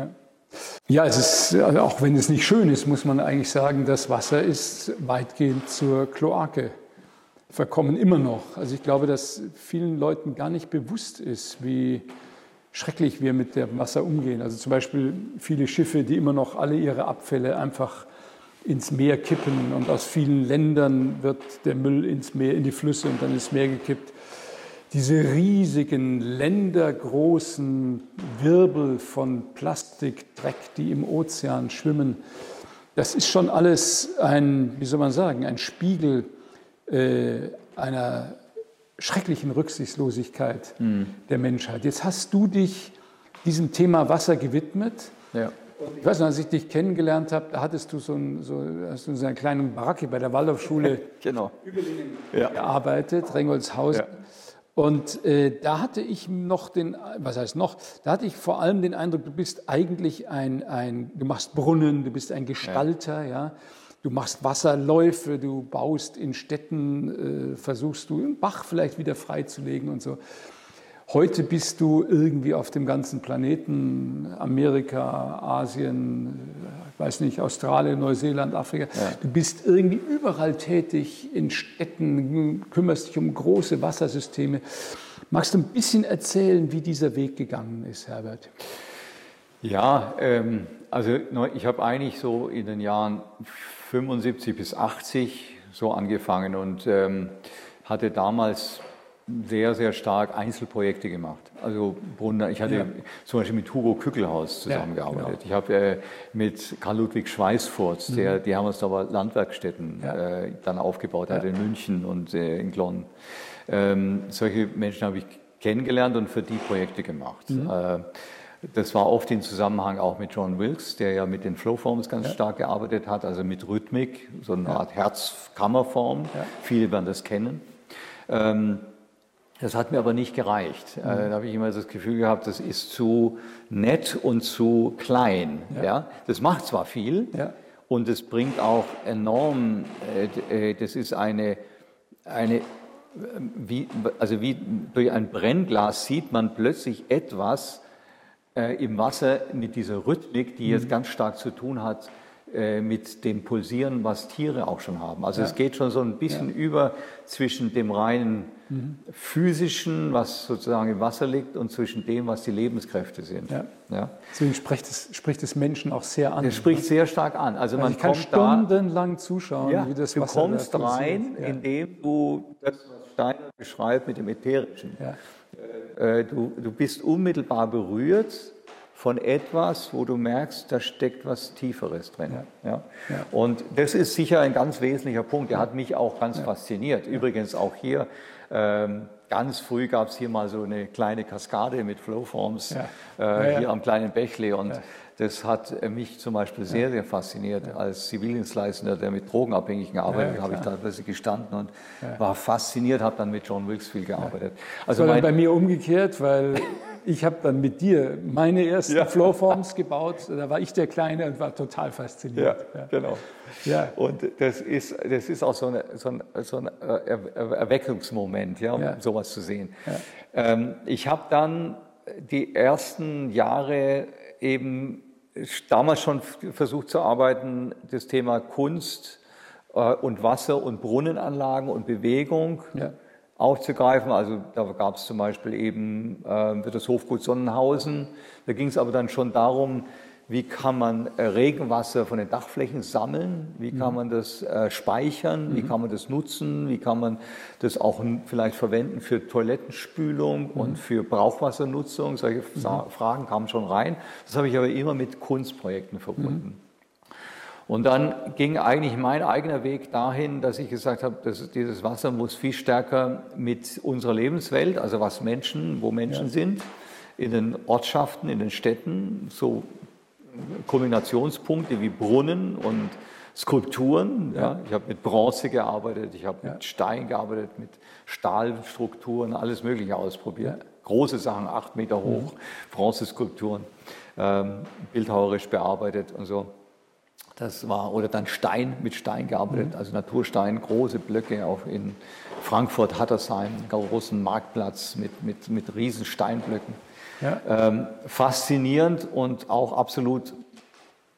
Speaker 2: Ja. Es ist, also auch wenn es nicht schön ist, muss man eigentlich sagen, das Wasser ist weitgehend zur Kloake verkommen, immer noch. Also ich glaube, dass vielen Leuten gar nicht bewusst ist, wie, schrecklich wir mit dem Wasser umgehen. Also zum Beispiel viele Schiffe, die immer noch alle ihre Abfälle einfach ins Meer kippen und aus vielen Ländern wird der Müll ins Meer, in die Flüsse und dann ins Meer gekippt. Diese riesigen, ländergroßen Wirbel von Plastikdreck, die im Ozean schwimmen, das ist schon alles ein, wie soll man sagen, ein Spiegel äh, einer schrecklichen Rücksichtslosigkeit mhm. der Menschheit. Jetzt hast du dich diesem Thema Wasser gewidmet. Ja. Ich weiß noch, als ich dich kennengelernt habe, da hattest du so, ein, so, hast du in so einer kleinen Baracke bei der Waldorfschule (laughs)
Speaker 1: genau.
Speaker 2: ja. gearbeitet, Rengolshausen. Ja. Und äh, da hatte ich noch den, was heißt noch, da hatte ich vor allem den Eindruck, du bist eigentlich ein, ein du machst Brunnen, du bist ein Gestalter, ja. ja. Du machst Wasserläufe, du baust in Städten, äh, versuchst du einen Bach vielleicht wieder freizulegen und so. Heute bist du irgendwie auf dem ganzen Planeten, Amerika, Asien, ich weiß nicht, Australien, Neuseeland, Afrika. Ja. Du bist irgendwie überall tätig in Städten, kümmerst dich um große Wassersysteme. Magst du ein bisschen erzählen, wie dieser Weg gegangen ist, Herbert?
Speaker 1: Ja, ähm, also ich habe eigentlich so in den Jahren 75 bis 80 so angefangen und ähm, hatte damals sehr, sehr stark Einzelprojekte gemacht. Also Brunner, ich hatte ja. zum Beispiel mit Hugo Kückelhaus zusammengearbeitet. Ja, genau. Ich habe äh, mit Karl-Ludwig Schweißfurz, mhm. der die Hammersdorfer Landwerkstätten ja. äh, dann aufgebaut hat in München und äh, in Glonn. Ähm, solche Menschen habe ich kennengelernt und für die Projekte gemacht. Mhm. Äh, das war oft in Zusammenhang auch mit John Wilkes, der ja mit den Flowforms ganz stark gearbeitet hat, also mit Rhythmik, so eine. Art Herzkammerform. Viele werden das kennen. Ähm, das hat mir aber nicht gereicht. Mhm. Äh, da habe ich immer das Gefühl gehabt, das ist zu nett und zu klein. Ja. Das macht zwar viel und es bringt auch enorm, äh, äh, das ist eine, eine wie, also wie durch ein Brennglas sieht man plötzlich etwas, äh, im Wasser mit dieser Rhythmik, die jetzt mhm. ganz stark zu tun hat mit dem Pulsieren, was Tiere auch schon haben. Also ja. es geht schon so ein bisschen ja. über zwischen dem reinen mhm. physischen, was sozusagen im Wasser liegt, und zwischen dem, was die Lebenskräfte sind. Ja.
Speaker 2: Ja. Deswegen spricht es, spricht es Menschen auch sehr an.
Speaker 1: Es spricht ne? sehr stark an. Also, also man
Speaker 2: ich kann stundenlang zuschauen,
Speaker 1: wie das Wasser Du kommst rein, indem du das, was Steiner beschreibt mit dem Ätherischen. Ja. Äh, du, du bist unmittelbar berührt von etwas, wo du merkst, da steckt was Tieferes drin. Ja. ja. Ja. Und das ist sicher ein ganz wesentlicher Punkt. Der hat mich auch ganz fasziniert. Übrigens auch hier, ähm, ganz früh gab es hier mal so eine kleine Kaskade mit Flowforms äh, hier am kleinen Bächle. Und das hat mich zum Beispiel sehr, sehr fasziniert. Ja. Als Zivildienstleistender, der mit Drogenabhängigen arbeitet, ja, habe ich da plötzlich gestanden und ja. war fasziniert, habe dann mit John Wilkes viel gearbeitet.
Speaker 2: Also das war dann bei mir umgekehrt, weil ich habe dann mit dir meine ersten ja. (laughs) Flowforms gebaut. Da war ich der Kleine und war total fasziniert.
Speaker 1: Ja, genau. Ja. Und das ist, das ist auch so, eine, so ein, so ein Erweckungsmoment, ja, um ja. sowas zu sehen. Ähm, ich habe dann die ersten Jahre eben damals schon versucht zu arbeiten, das Thema Kunst äh, und Wasser und Brunnenanlagen und Bewegung ja. Aufzugreifen. Also da gab es zum Beispiel eben äh, das Hofgut Sonnenhausen. Da ging es aber dann schon darum, wie kann man äh, Regenwasser von den Dachflächen sammeln, wie kann man das äh, speichern, wie kann man das nutzen, wie kann man das auch vielleicht verwenden für Toilettenspülung und für Brauchwassernutzung. Solche Fragen kamen schon rein. Das habe ich aber immer mit Kunstprojekten verbunden. Und dann ging eigentlich mein eigener Weg dahin, dass ich gesagt habe, dass dieses Wasser muss viel stärker mit unserer Lebenswelt, also was Menschen, wo Menschen ja. sind, in den Ortschaften, in den Städten, so Kombinationspunkte wie Brunnen und Skulpturen. Ja. Ich habe mit Bronze gearbeitet, ich habe ja. mit Stein gearbeitet, mit Stahlstrukturen, alles Mögliche ausprobiert. Große Sachen, acht Meter hoch, mhm. Bronzeskulpturen, ähm, bildhauerisch bearbeitet und so. Das war, oder dann Stein, mit Stein gearbeitet, mhm. also Naturstein, große Blöcke auch in Frankfurt, Hattersheim, großen Marktplatz mit, mit, mit riesen Steinblöcken. Ja. Ähm, faszinierend und auch absolut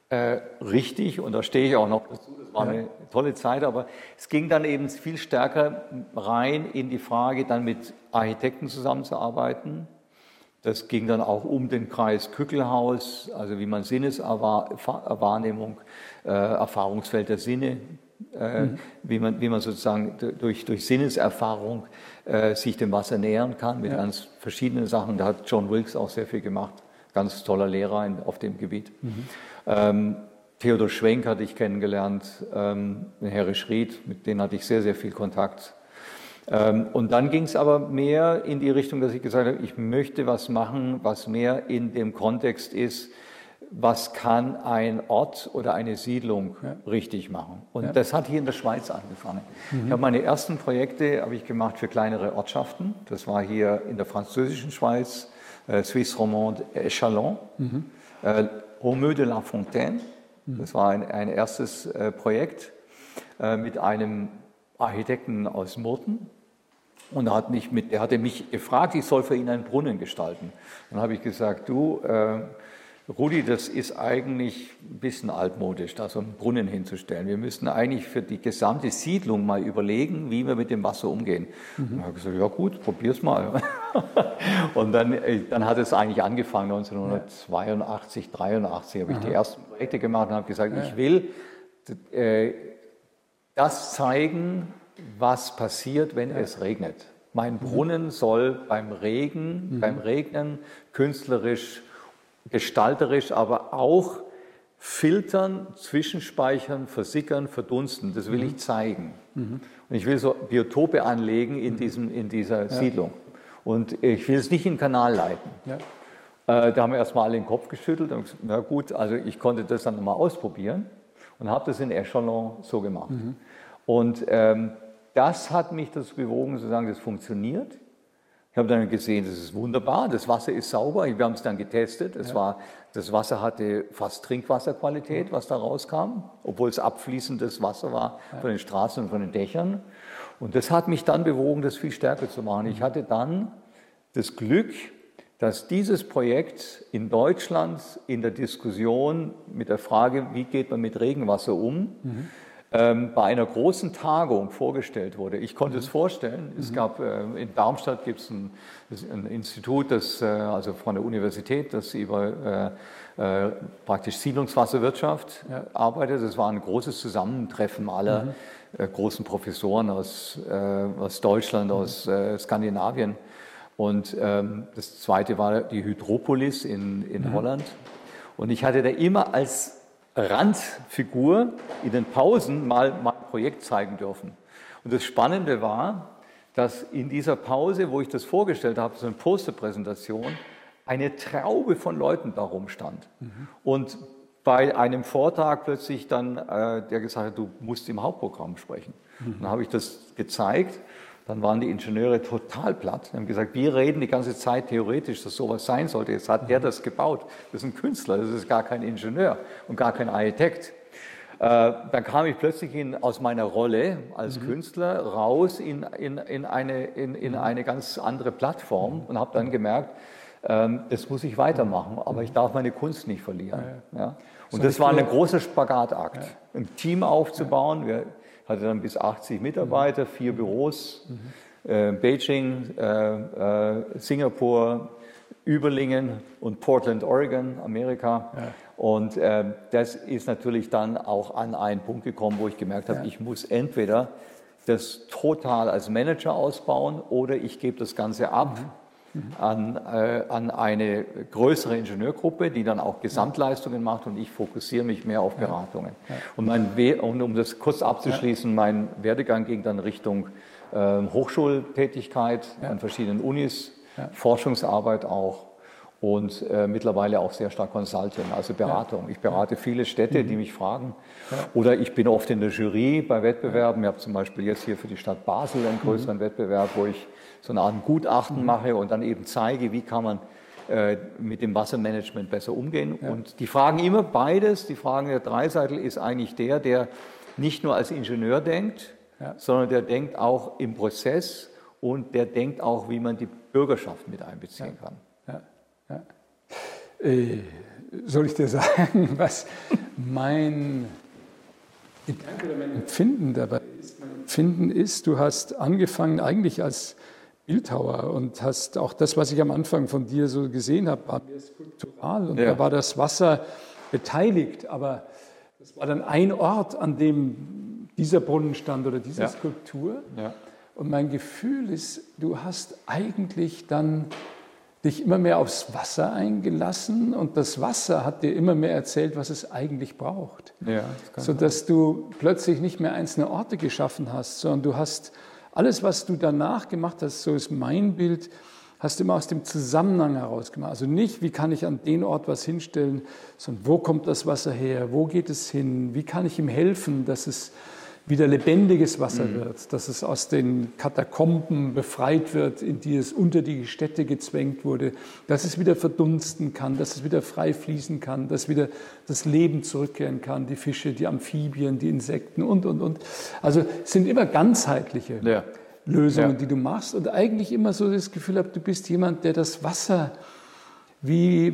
Speaker 1: äh, richtig, und da stehe ich auch noch dazu, das war ja. eine tolle Zeit, aber es ging dann eben viel stärker rein in die Frage, dann mit Architekten zusammenzuarbeiten, das ging dann auch um den Kreis Kückelhaus, also wie man Sinneswahrnehmung, äh, Erfahrungsfeld der Sinne, äh, mhm. wie, man, wie man sozusagen durch, durch Sinneserfahrung äh, sich dem Wasser nähern kann mit ja. ganz verschiedenen Sachen. Da hat John Wilkes auch sehr viel gemacht, ganz toller Lehrer in, auf dem Gebiet. Mhm. Ähm, Theodor Schwenk hatte ich kennengelernt, ähm, Herr Schried, mit denen hatte ich sehr, sehr viel Kontakt. Ähm, und dann ging es aber mehr in die Richtung, dass ich gesagt habe, ich möchte was machen, was mehr in dem Kontext ist, was kann ein Ort oder eine Siedlung ja. richtig machen. Und ja. das hat hier in der Schweiz angefangen. Mhm. Ich habe meine ersten Projekte habe ich gemacht für kleinere Ortschaften. Das war hier in der französischen Schweiz, äh, Suisse Romande Echalon, mhm. äh, Romeu de la Fontaine. Mhm. Das war ein, ein erstes äh, Projekt äh, mit einem Architekten aus Murten, und er, hat mich mit, er hatte mich gefragt, ich soll für ihn einen Brunnen gestalten. Dann habe ich gesagt, du, äh, Rudi, das ist eigentlich ein bisschen altmodisch, da so einen Brunnen hinzustellen. Wir müssten eigentlich für die gesamte Siedlung mal überlegen, wie wir mit dem Wasser umgehen. Mhm. Dann habe ich gesagt, ja gut, probier's mal. (laughs) und dann, äh, dann hat es eigentlich angefangen, 1982, 83 habe ich die ersten Projekte gemacht und habe gesagt, ja. ich will äh, das zeigen, was passiert, wenn ja. es regnet. Mein mhm. Brunnen soll beim Regen, mhm. beim Regnen künstlerisch, gestalterisch, aber auch filtern, zwischenspeichern, versickern, verdunsten. Das will mhm. ich zeigen. Mhm. Und ich will so Biotope anlegen in, mhm. diesem, in dieser ja. Siedlung. Und ich will es nicht in den Kanal leiten. Ja. Äh, da haben wir erstmal alle den Kopf geschüttelt und gesagt, na gut, also ich konnte das dann nochmal ausprobieren und habe das in Echelon so gemacht. Mhm. Und ähm, das hat mich dazu bewogen, zu sagen, das funktioniert. Ich habe dann gesehen, das ist wunderbar, das Wasser ist sauber. Wir haben es dann getestet. Es ja. war, das Wasser hatte fast Trinkwasserqualität, was da rauskam, obwohl es abfließendes Wasser war von den Straßen und von den Dächern. Und das hat mich dann bewogen, das viel stärker zu machen. Ich hatte dann das Glück, dass dieses Projekt in Deutschland in der Diskussion mit der Frage, wie geht man mit Regenwasser um, mhm ähm, bei einer großen Tagung vorgestellt wurde. Ich konnte mhm. es vorstellen. Es mhm. gab äh, in Darmstadt gibt es ein, ein, Institut, das äh, also von der Universität, das über äh, äh praktisch Siedlungswasserwirtschaft ja. arbeitet. Es war ein großes Zusammentreffen aller mhm. Äh, großen Professoren aus, äh, aus Deutschland, mhm. aus Skandinavien. Und ähm, das zweite war die Hydropolis in, in mhm. Holland. Und ich hatte da immer als Randfigur in den Pausen mal mein Projekt zeigen dürfen. Und das Spannende war, dass in dieser Pause, wo ich das vorgestellt habe, so eine Posterpräsentation, eine Traube von Leuten darum stand. Mhm. Und bei einem Vortrag plötzlich dann, äh, der gesagt hat, du musst im Hauptprogramm sprechen. Mhm. Dann habe ich das gezeigt dann waren die Ingenieure total platt. Die haben gesagt, wir reden die ganze Zeit theoretisch, dass sowas sein sollte. Jetzt hat der das gebaut. Das ist ein Künstler, das ist gar kein Ingenieur und gar kein Architekt. Äh, dann kam ich plötzlich in, aus meiner Rolle als mhm. Künstler raus in, in, in, eine, in, in mhm. eine ganz andere Plattform und habe dann gemerkt, ähm, das muss ich weitermachen, aber ich darf meine Kunst nicht verlieren. Ja, ja. Und das war ein großer Spagatakt, ein Team aufzubauen. Wir, hatte dann bis 80 Mitarbeiter, vier Büros, mhm. äh, Beijing, äh, äh, Singapur, Überlingen und Portland, Oregon, Amerika. Ja. Und äh, das ist natürlich dann auch an einen Punkt gekommen, wo ich gemerkt habe, ja. ich muss entweder das total als Manager ausbauen oder ich gebe das Ganze ab. Mhm an, äh, an eine größere Ingenieurgruppe, die dann auch Gesamtleistungen macht und ich fokussiere mich mehr auf Beratungen. Ja. Ja. Und, mein und um das kurz abzuschließen, mein Werdegang ging dann Richtung äh, Hochschultätigkeit an verschiedenen Unis, Forschungsarbeit auch und äh, mittlerweile auch sehr stark Consulting, also Beratung. Ich berate viele Städte, die mhm. mich fragen. Oder ich bin oft in der Jury bei Wettbewerben. Ich habe zum Beispiel jetzt hier für die Stadt Basel einen größeren mhm. Wettbewerb, wo ich so eine Art Gutachten mhm. mache und dann eben zeige, wie kann man äh, mit dem Wassermanagement besser umgehen. Ja. Und die fragen immer beides. Die Frage der Dreiseitel ist eigentlich der, der nicht nur als Ingenieur denkt, ja. sondern der denkt auch im Prozess und der denkt auch, wie man die Bürgerschaft mit einbeziehen kann. Ja.
Speaker 2: Äh, soll ich dir (laughs) sagen, was mein Gedanke oder mein Empfinden dabei ist? Mein Empfinden ist, du hast angefangen eigentlich als Bildhauer und hast auch das, was ich am Anfang von dir so gesehen habe, war skulptural und ja. da war das Wasser beteiligt, aber das war dann ein Ort, an dem dieser Brunnen stand oder diese ja. Skulptur. Ja. Und mein Gefühl ist, du hast eigentlich dann dich immer mehr aufs Wasser eingelassen und das Wasser hat dir immer mehr erzählt, was es eigentlich braucht. Ja, das Sodass du plötzlich nicht mehr einzelne Orte geschaffen hast, sondern du hast alles, was du danach gemacht hast, so ist mein Bild, hast du immer aus dem Zusammenhang heraus gemacht. Also nicht, wie kann ich an den Ort was hinstellen, sondern wo kommt das Wasser her, wo geht es hin, wie kann ich ihm helfen, dass es wieder lebendiges Wasser mhm. wird, dass es aus den Katakomben befreit wird, in die es unter die Städte gezwängt wurde, dass es wieder verdunsten kann, dass es wieder frei fließen kann, dass wieder das Leben zurückkehren kann, die Fische, die Amphibien, die Insekten und, und, und. Also es sind immer ganzheitliche ja. Lösungen, ja. die du machst und eigentlich immer so das Gefühl habe, du bist jemand, der das Wasser wie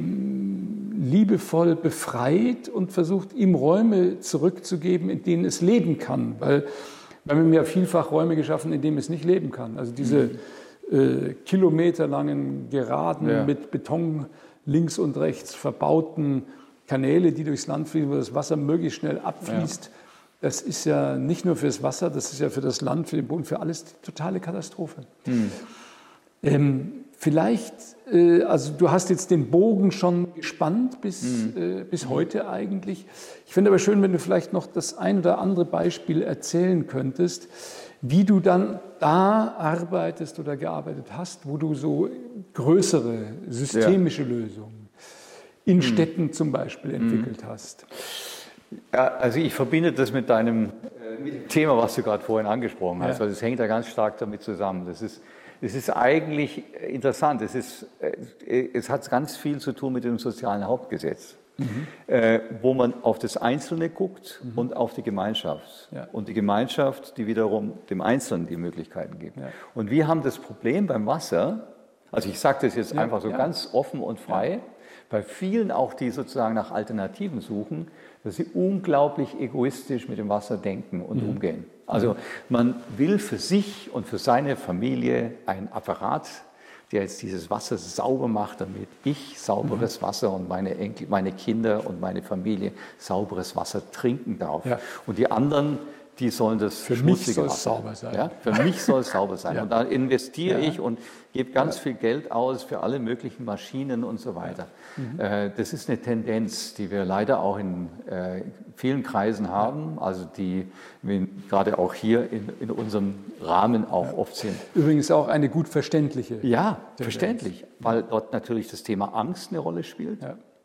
Speaker 2: liebevoll befreit und versucht, ihm Räume zurückzugeben, in denen es leben kann. Weil wir haben ja vielfach Räume geschaffen, in denen es nicht leben kann. Also diese äh, kilometerlangen Geraden ja. mit Beton links und rechts verbauten Kanäle, die durchs Land fließen, wo das Wasser möglichst schnell abfließt. Ja. Das ist ja nicht nur fürs Wasser, das ist ja für das Land, für den Boden, für alles die totale Katastrophe. Mhm. Ähm, Vielleicht, äh, also du hast jetzt den Bogen schon gespannt bis, mhm. äh, bis heute eigentlich. Ich finde aber schön, wenn du vielleicht noch das ein oder andere Beispiel erzählen könntest, wie du dann da arbeitest oder gearbeitet hast, wo du so größere systemische ja. Lösungen in mhm. Städten zum Beispiel mhm. entwickelt mhm. hast.
Speaker 1: Ja, also ich verbinde das mit deinem äh, mit dem Thema, was du gerade vorhin angesprochen hast, ja. weil es hängt ja ganz stark damit zusammen. Das ist es ist eigentlich interessant. Es, ist, äh, es hat ganz viel zu tun mit dem sozialen Hauptgesetz, mhm. Äh, wo man auf das Einzelne guckt mhm. und auf die Gemeinschaft. Ja. Und die Gemeinschaft, die wiederum dem Einzelnen die Möglichkeiten gibt. Ja. Und wir haben das Problem beim Wasser, also ich sage das jetzt ja, einfach so ganz offen und frei, bei vielen auch, die sozusagen nach Alternativen suchen, dass sie unglaublich egoistisch mit dem Wasser denken und mhm. umgehen. Also man will für sich und für seine Familie einen Apparat, der jetzt dieses Wasser sauber macht, damit ich sauberes mhm. Wasser und meine, Enkel, meine Kinder und meine Familie sauberes Wasser trinken darf. Ja. Und die anderen die sollen das
Speaker 2: Für mich soll es sauber sein.
Speaker 1: Ja? Für mich soll es sauber sein. (laughs) Ja. Und da investiere ja. ich und gebe ganz viel Geld aus für alle möglichen Maschinen und so weiter. Mhm. Äh, das ist eine Tendenz, die wir leider auch in äh, vielen Kreisen haben, also die gerade auch hier in, in unserem Rahmen auch oft sind.
Speaker 2: Übrigens auch eine gut verständliche.
Speaker 1: Ja, Tendenz. verständlich, weil dort natürlich das Thema Angst eine Rolle spielt.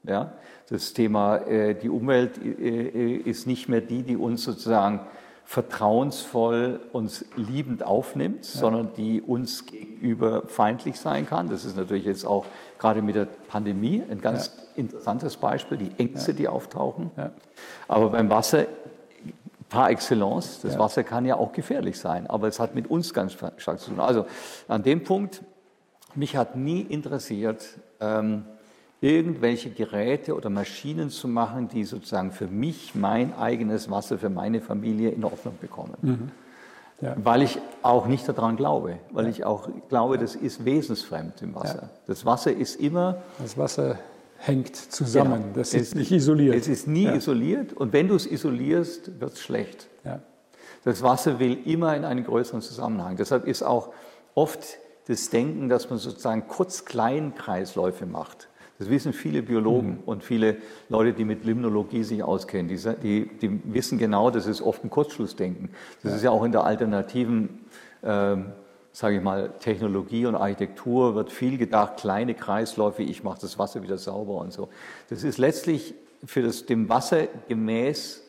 Speaker 1: Ja. das Thema, äh, die Umwelt ist nicht mehr die, die uns sozusagen vertrauensvoll uns liebend aufnimmt, ja. sondern die uns gegenüber feindlich sein kann. Das ist natürlich jetzt auch gerade mit der Pandemie ein ganz ja. interessantes Beispiel, die Ängste, ja. die auftauchen. Aber beim Wasser par excellence, das Wasser kann ja auch gefährlich sein, aber es hat mit uns ganz stark zu tun. Also an dem Punkt, mich hat nie interessiert, ähm, irgendwelche Geräte oder Maschinen zu machen, die sozusagen für mich mein eigenes Wasser für meine Familie in Ordnung bekommen. Mhm. Ja. Weil ich auch nicht daran glaube, weil ja. ich auch glaube, das ist wesensfremd im Wasser. Ja. Das Wasser ist immer.
Speaker 2: Das Wasser hängt zusammen.
Speaker 1: Genau.
Speaker 2: Das ist nicht isoliert.
Speaker 1: Es ist nie isoliert und wenn du es isolierst, wird es schlecht. Das Wasser will immer in einen größeren Zusammenhang. Deshalb ist auch oft das Denken, dass man sozusagen kurz kleinen Kreisläufe macht. Das wissen viele Biologen und viele Leute, die mit Limnologie sich auskennen. Die, die, die wissen genau, das ist oft ein Kurzschlussdenken. Das ist ja auch in der alternativen, ähm, sage ich mal, Technologie und Architektur wird viel gedacht, kleine Kreisläufe, ich mache das Wasser wieder sauber und so. Das ist letztlich für das dem Wasser gemäß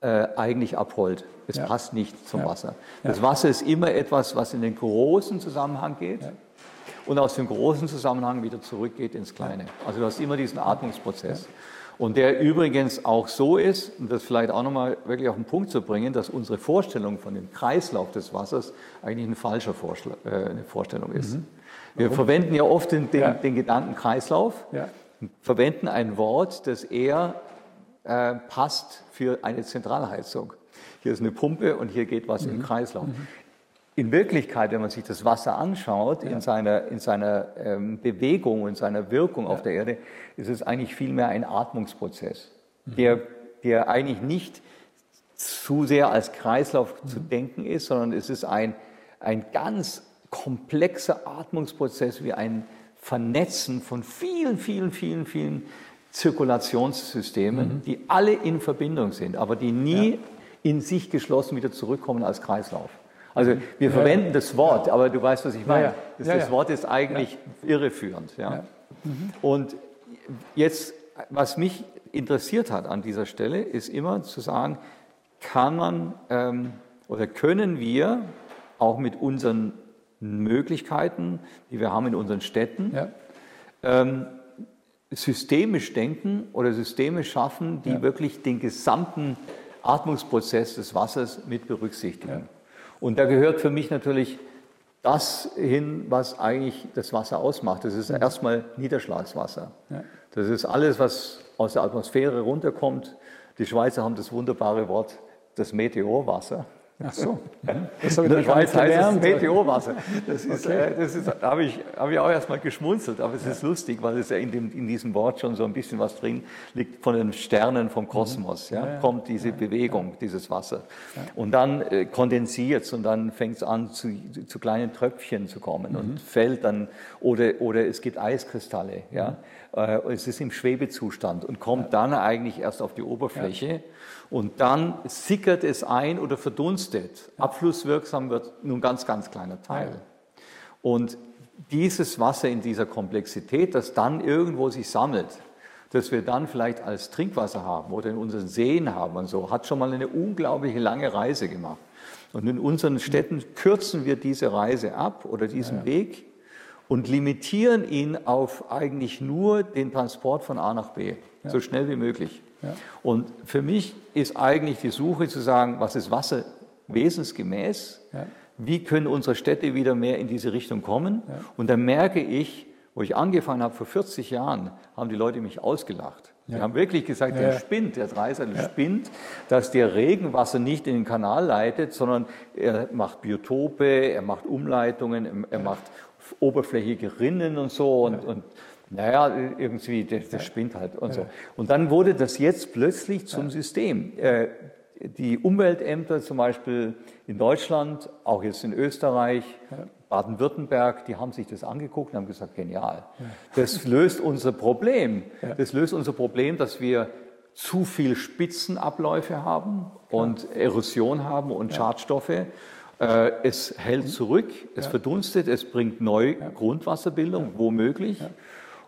Speaker 1: äh, eigentlich abholt. Es
Speaker 2: Ja.
Speaker 1: passt nicht zum
Speaker 2: Ja.
Speaker 1: Wasser. Das Wasser ist immer etwas, was in den großen Zusammenhang geht und aus dem großen Zusammenhang wieder zurückgeht ins Kleine. Also du hast immer diesen Atmungsprozess. Und der übrigens auch so ist, um das vielleicht auch nochmal wirklich auf den Punkt zu bringen, dass unsere Vorstellung von dem Kreislauf des Wassers eigentlich eine falsche Vorschla äh, eine Vorstellung ist. Wir verwenden ja oft den, den,
Speaker 2: Ja.
Speaker 1: den Gedanken Kreislauf,
Speaker 2: Ja.
Speaker 1: verwenden ein Wort, das eher äh, passt für eine Zentralheizung. Hier ist eine Pumpe und hier geht was im Kreislauf. In Wirklichkeit, wenn man sich das Wasser anschaut, in seiner, in seiner ähm, Bewegung und seiner Wirkung auf der Erde, ist es eigentlich vielmehr ein Atmungsprozess, der, der eigentlich nicht zu sehr als Kreislauf zu denken ist, sondern es ist ein, ein ganz komplexer Atmungsprozess wie ein Vernetzen von vielen, vielen, vielen, vielen Zirkulationssystemen, die alle in Verbindung sind, aber die nie in sich geschlossen wieder zurückkommen als Kreislauf. Also wir verwenden das Wort, aber du weißt, was ich meine.
Speaker 2: ja.
Speaker 1: Das,
Speaker 2: Ja,
Speaker 1: das
Speaker 2: ja.
Speaker 1: Wort ist eigentlich irreführend. Ja. Und jetzt, was mich interessiert hat an dieser Stelle, ist immer zu sagen, kann man ähm, oder können wir auch mit unseren Möglichkeiten, die wir haben in unseren Städten,
Speaker 2: Ja.
Speaker 1: ähm, systemisch denken oder Systeme schaffen, die wirklich den gesamten Atmungsprozess des Wassers mit berücksichtigen. Und da gehört für mich natürlich das hin, was eigentlich das Wasser ausmacht. Das ist erstmal Niederschlagswasser.
Speaker 2: Ja.
Speaker 1: Das ist alles, was aus der Atmosphäre runterkommt. Die Schweizer haben das wunderbare Wort, das Meteorwasser.
Speaker 2: Ach so. Mhm. Das habe ich gar nicht
Speaker 1: heißt
Speaker 2: gelernt.
Speaker 1: Meteorwasser. Das ist, äh, das ist, da habe ich, habe ich auch erstmal geschmunzelt, aber es ist lustig, weil es ja in, dem, in diesem Wort schon so ein bisschen was drin liegt von den Sternen vom Kosmos. Ja, kommt diese Bewegung, dieses Wasser. Und dann äh, kondensiert es und dann fängt es an, zu, zu kleinen Tröpfchen zu kommen und fällt dann, oder, oder es gibt Eiskristalle. Ja. Äh, es ist im Schwebezustand und kommt dann eigentlich erst auf die Oberfläche. Und dann sickert es ein oder verdunstet. Abflusswirksam wird nur ein ganz, ganz kleiner Teil. Und dieses Wasser in dieser Komplexität, das dann irgendwo sich sammelt, das wir dann vielleicht als Trinkwasser haben oder in unseren Seen haben und so, hat schon mal eine unglaubliche lange Reise gemacht. Und in unseren Städten kürzen wir diese Reise ab oder diesen Weg und limitieren ihn auf eigentlich nur den Transport von A nach B, so schnell wie möglich. Und für mich ist eigentlich die Suche zu sagen, was ist Wasser wesensgemäß?
Speaker 2: Ja.
Speaker 1: Wie können unsere Städte wieder mehr in diese Richtung kommen? Und dann merke ich, wo ich angefangen habe vor 40 Jahren, haben die Leute mich ausgelacht. Die haben wirklich gesagt,
Speaker 2: Ja,
Speaker 1: der
Speaker 2: ja.
Speaker 1: spinnt, der Dreiseitel spinnt, dass der Regenwasser nicht in den Kanal leitet, sondern er macht Biotope, er macht Umleitungen, er- er macht oberflächige Rinnen und so und, und naja, irgendwie, der, der spinnt halt und so. Und dann wurde das jetzt plötzlich zum System. Äh, die Umweltämter zum Beispiel in Deutschland, auch jetzt in Österreich, Baden-Württemberg, die haben sich das angeguckt und haben gesagt, genial. Das löst unser Problem. Das löst unser Problem, dass wir zu viel Spitzenabläufe haben und Erosion haben und Schadstoffe. Äh, Es hält zurück, es verdunstet, es bringt neu Grundwasserbildung, womöglich.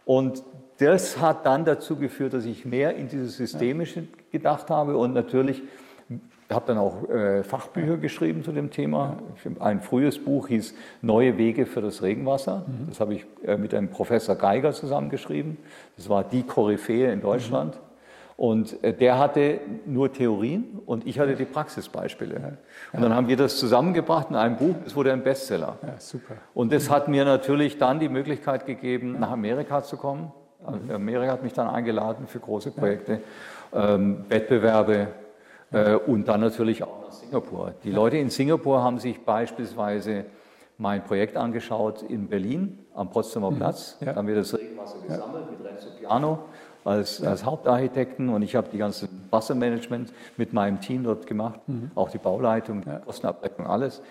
Speaker 1: Und das hat dann dazu geführt, dass ich mehr in dieses Systemische gedacht habe und natürlich ich habe dann auch äh, Fachbücher geschrieben zu dem Thema. Ein frühes Buch hieß Neue Wege für das Regenwasser. Das habe ich äh, mit einem Professor Geiger zusammengeschrieben. Das war die Koryphäe in Deutschland. Und äh, der hatte nur Theorien und ich hatte die Praxisbeispiele. Und dann haben wir das zusammengebracht in einem Buch. Es wurde ein Bestseller.
Speaker 2: Ja, super.
Speaker 1: Und das hat mir natürlich dann die Möglichkeit gegeben, nach Amerika zu kommen. Also Amerika hat mich dann eingeladen für große Projekte, ähm, Wettbewerbe äh, und dann natürlich auch nach Singapur. Die Leute in Singapur haben sich beispielsweise mein Projekt angeschaut in Berlin am Potsdamer Platz.
Speaker 2: Ja.
Speaker 1: Da haben wir das Regenwasser Wasser gesammelt mit Renzo Piano als, als Hauptarchitekten und ich habe die ganze Wassermanagement mit meinem Team dort gemacht, mhm. auch die Bauleitung, die Kostenabrechnung, alles.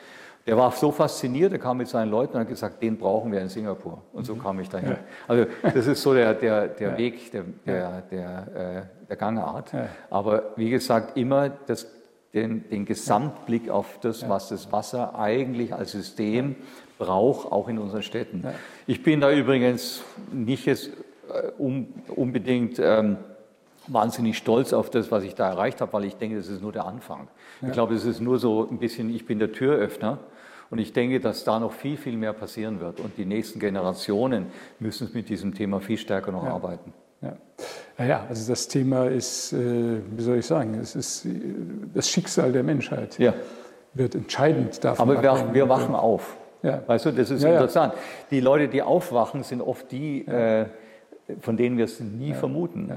Speaker 1: Der war so fasziniert, er kam mit seinen Leuten und hat gesagt, den brauchen wir in Singapur. Und so mhm. kam ich dahin. Ja. Also das ist so der, der, (laughs) der ja. Weg der, der, der, äh, der Gangart. Ja. Aber wie gesagt, immer das, den, den Gesamtblick auf das, was das Wasser eigentlich als System braucht, auch in unseren Städten. Ich bin da übrigens nicht jetzt unbedingt ähm, wahnsinnig stolz auf das, was ich da erreicht habe, weil ich denke, das ist nur der Anfang. Ja. Ich glaube, es ist nur so ein bisschen, ich bin der Türöffner. Und ich denke, dass da noch viel, viel mehr passieren wird. Und die nächsten Generationen müssen mit diesem Thema viel stärker noch ja. arbeiten.
Speaker 2: Ja. Naja, also das Thema ist, äh, wie soll ich sagen, es ist äh, das Schicksal der Menschheit. Ja. Wird entscheidend
Speaker 1: davon. Aber wir, wir wachen auf. Ja. Weißt du, das ist interessant. Die Leute, die aufwachen, sind oft die, äh, von denen wir es nie vermuten.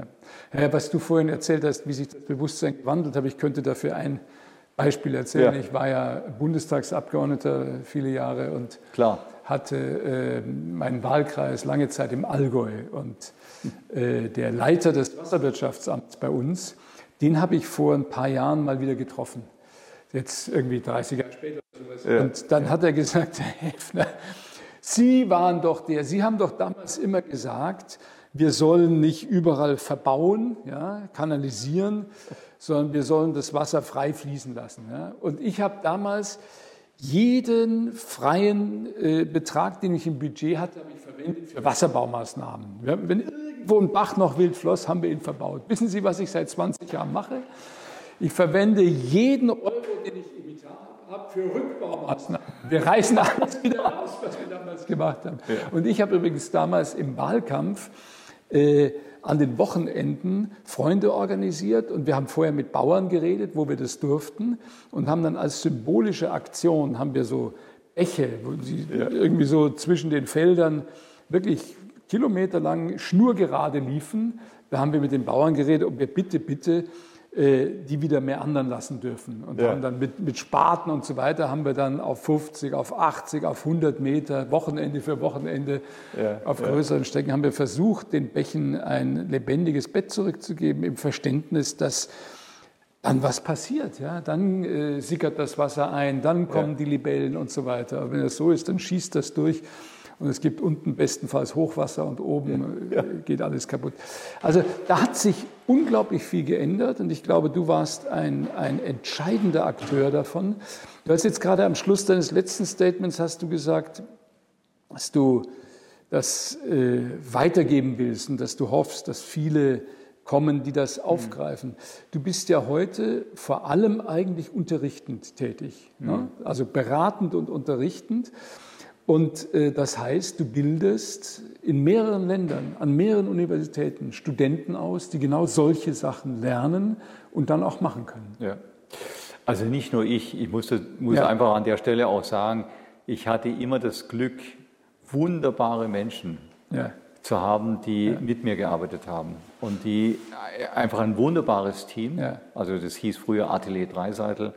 Speaker 2: Ja. was du vorhin erzählt hast, wie sich das Bewusstsein gewandelt hat, ich könnte dafür ein Beispiel erzählen. Ja. Ich war ja Bundestagsabgeordneter viele Jahre und Klar. hatte äh, meinen Wahlkreis lange Zeit im Allgäu. Und äh, der Leiter des Wasserwirtschaftsamts bei uns, den habe ich vor ein paar Jahren mal wieder getroffen. Jetzt irgendwie 30 Jahre später. Ja. Und dann hat er gesagt, (laughs) Herr Hefner, Sie waren doch der, Sie haben doch damals immer gesagt, wir sollen nicht überall verbauen, ja, kanalisieren, sondern wir sollen das Wasser frei fließen lassen. Ja. Und ich habe damals jeden freien äh, Betrag, den ich im Budget hatte, habe ich verwendet für Wasserbaumaßnahmen. Ja, wenn irgendwo ein Bach noch wild floss, haben wir ihn verbaut. Wissen Sie, was ich seit 20 Jahren mache? Ich verwende jeden Euro, den ich im Etat habe, für Rückbaumaßnahmen. Wir reißen alles wieder raus, was wir damals gemacht haben. Ja. Und ich habe übrigens damals im Wahlkampf äh, an den Wochenenden Freunde organisiert und wir haben vorher mit Bauern geredet, wo wir das durften und haben dann als symbolische Aktion haben wir so Bäche, wo sie ja. irgendwie so zwischen den Feldern wirklich kilometerlang schnurgerade liefen. Da haben wir mit den Bauern geredet, ob wir bitte, bitte die wieder mehr anderen lassen dürfen. Und ja. haben dann mit, mit Spaten und so weiter, haben wir dann auf 50, auf 80, auf 100 Meter, Wochenende für Wochenende, ja. auf größeren ja. Strecken, haben wir versucht, den Bächen ein lebendiges Bett zurückzugeben, im Verständnis, dass dann was passiert. Ja? Dann äh, sickert das Wasser ein, dann kommen die Libellen und so weiter. Aber wenn das so ist, dann schießt das durch und es gibt unten bestenfalls Hochwasser und oben ja. geht alles kaputt. Also da hat sich unglaublich viel geändert und ich glaube, du warst ein, ein entscheidender Akteur davon. Du hast jetzt gerade am Schluss deines letzten Statements hast du gesagt, dass du das äh, weitergeben willst und dass du hoffst, dass viele kommen, die das mhm. aufgreifen. Du bist ja heute vor allem eigentlich unterrichtend tätig, ne? mhm. ne? also beratend und unterrichtend. Und äh, das heißt, du bildest in mehreren Ländern, an mehreren Universitäten Studenten aus, die genau solche Sachen lernen und dann auch machen können.
Speaker 1: Ja. Also nicht nur ich, ich muss, muss ja. einfach an der Stelle auch sagen, ich hatte immer das Glück, wunderbare Menschen ja. zu haben, die ja. mit mir gearbeitet haben und die einfach ein wunderbares Team, also das hieß früher Atelier Dreiseitel,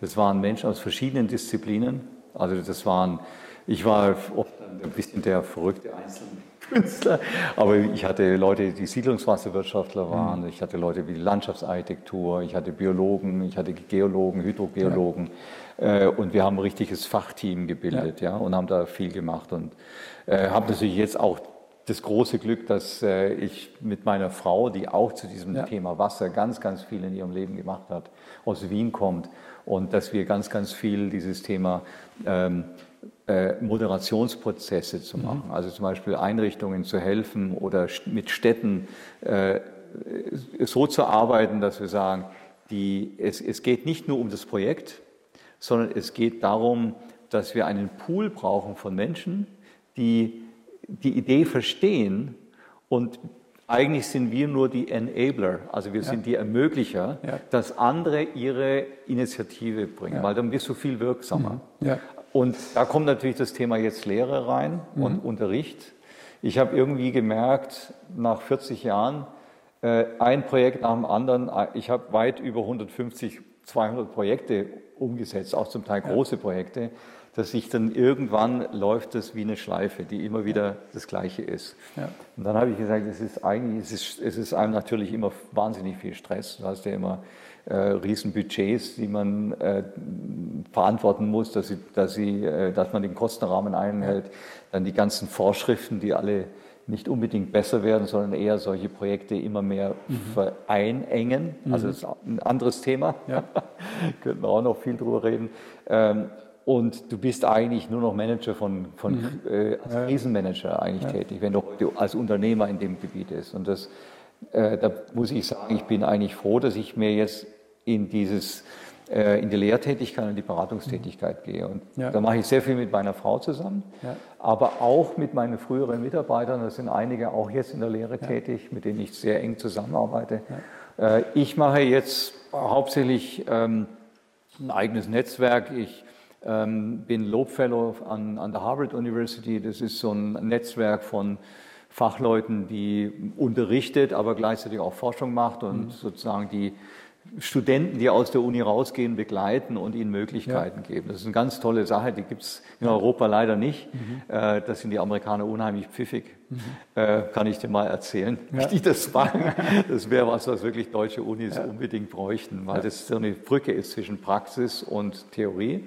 Speaker 1: das waren Menschen aus verschiedenen Disziplinen, also das waren ich war ein bisschen der verrückte Einzelkünstler, aber ich hatte Leute, die Siedlungswasserwirtschaftler waren, mhm. ich hatte Leute wie Landschaftsarchitektur, ich hatte Biologen, ich hatte Geologen, Hydrogeologen ja. äh, und wir haben ein richtiges Fachteam gebildet ja. ja und haben da viel gemacht und äh, habe natürlich jetzt auch das große Glück, dass äh, ich mit meiner Frau, die auch zu diesem ja. Thema Wasser ganz, ganz viel in ihrem Leben gemacht hat, aus Wien kommt und dass wir ganz, ganz viel dieses Thema ähm, äh, Moderationsprozesse zu mhm. machen. Also zum Beispiel Einrichtungen zu helfen oder mit Städten äh, so zu arbeiten, dass wir sagen, die, es, es geht nicht nur um das Projekt, sondern es geht darum, dass wir einen Pool brauchen von Menschen, die die Idee verstehen und eigentlich sind wir nur die Enabler, also wir ja. sind die Ermöglicher, ja. dass andere ihre Initiative bringen, ja. weil dann bist du viel wirksamer. Und da kommt natürlich das Thema jetzt Lehre rein mhm. und Unterricht. Ich habe irgendwie gemerkt, nach 40 Jahren, äh, ein Projekt nach dem anderen, äh, ich habe weit über 150, 200 Projekte umgesetzt, auch zum Teil große. Projekte. dass sich dann irgendwann läuft das wie eine Schleife, die immer wieder das Gleiche ist. Ja. Und dann habe ich gesagt, es ist eigentlich, es ist, es ist einem natürlich immer wahnsinnig viel Stress. Du hast ja immer äh, Riesenbudgets, die man äh, verantworten muss, dass, sie, dass, sie, äh, dass man den Kostenrahmen einhält. Dann die ganzen Vorschriften, die alle nicht unbedingt besser werden, sondern eher solche Projekte immer mehr mhm. vereinengen. Mhm. Also das ist ein anderes Thema. Ja. (laughs) Könnten wir auch noch viel drüber reden. Ähm, und du bist eigentlich nur noch Manager von, von mhm. äh, als Krisenmanager eigentlich ja. tätig, wenn du heute als Unternehmer in dem Gebiet ist. Und das, äh, da muss ich sagen, ich bin eigentlich froh, dass ich mir jetzt in dieses äh, in die Lehrtätigkeit und die Beratungstätigkeit gehe. Und ja. da mache ich sehr viel mit meiner Frau zusammen, ja. aber auch mit meinen früheren Mitarbeitern. Das sind einige auch jetzt in der Lehre ja. tätig, mit denen ich sehr eng zusammenarbeite. Äh, ich mache jetzt hauptsächlich ähm, ein eigenes Netzwerk. Ich ähm, bin Loeb Fellow an, an der Harvard University. Das ist so ein Netzwerk von Fachleuten, die unterrichtet, aber gleichzeitig auch Forschung macht und mhm. sozusagen die Studenten, die aus der Uni rausgehen, begleiten und ihnen Möglichkeiten ja. geben. Das ist eine ganz tolle Sache, die gibt es in Europa leider nicht. Mhm. Äh, das sind die Amerikaner unheimlich pfiffig, mhm. Äh, kann ich dir mal erzählen, ja. die das machen. (laughs) Das wäre was, was wirklich deutsche Unis ja. unbedingt bräuchten, weil das so eine Brücke ist zwischen Praxis und Theorie.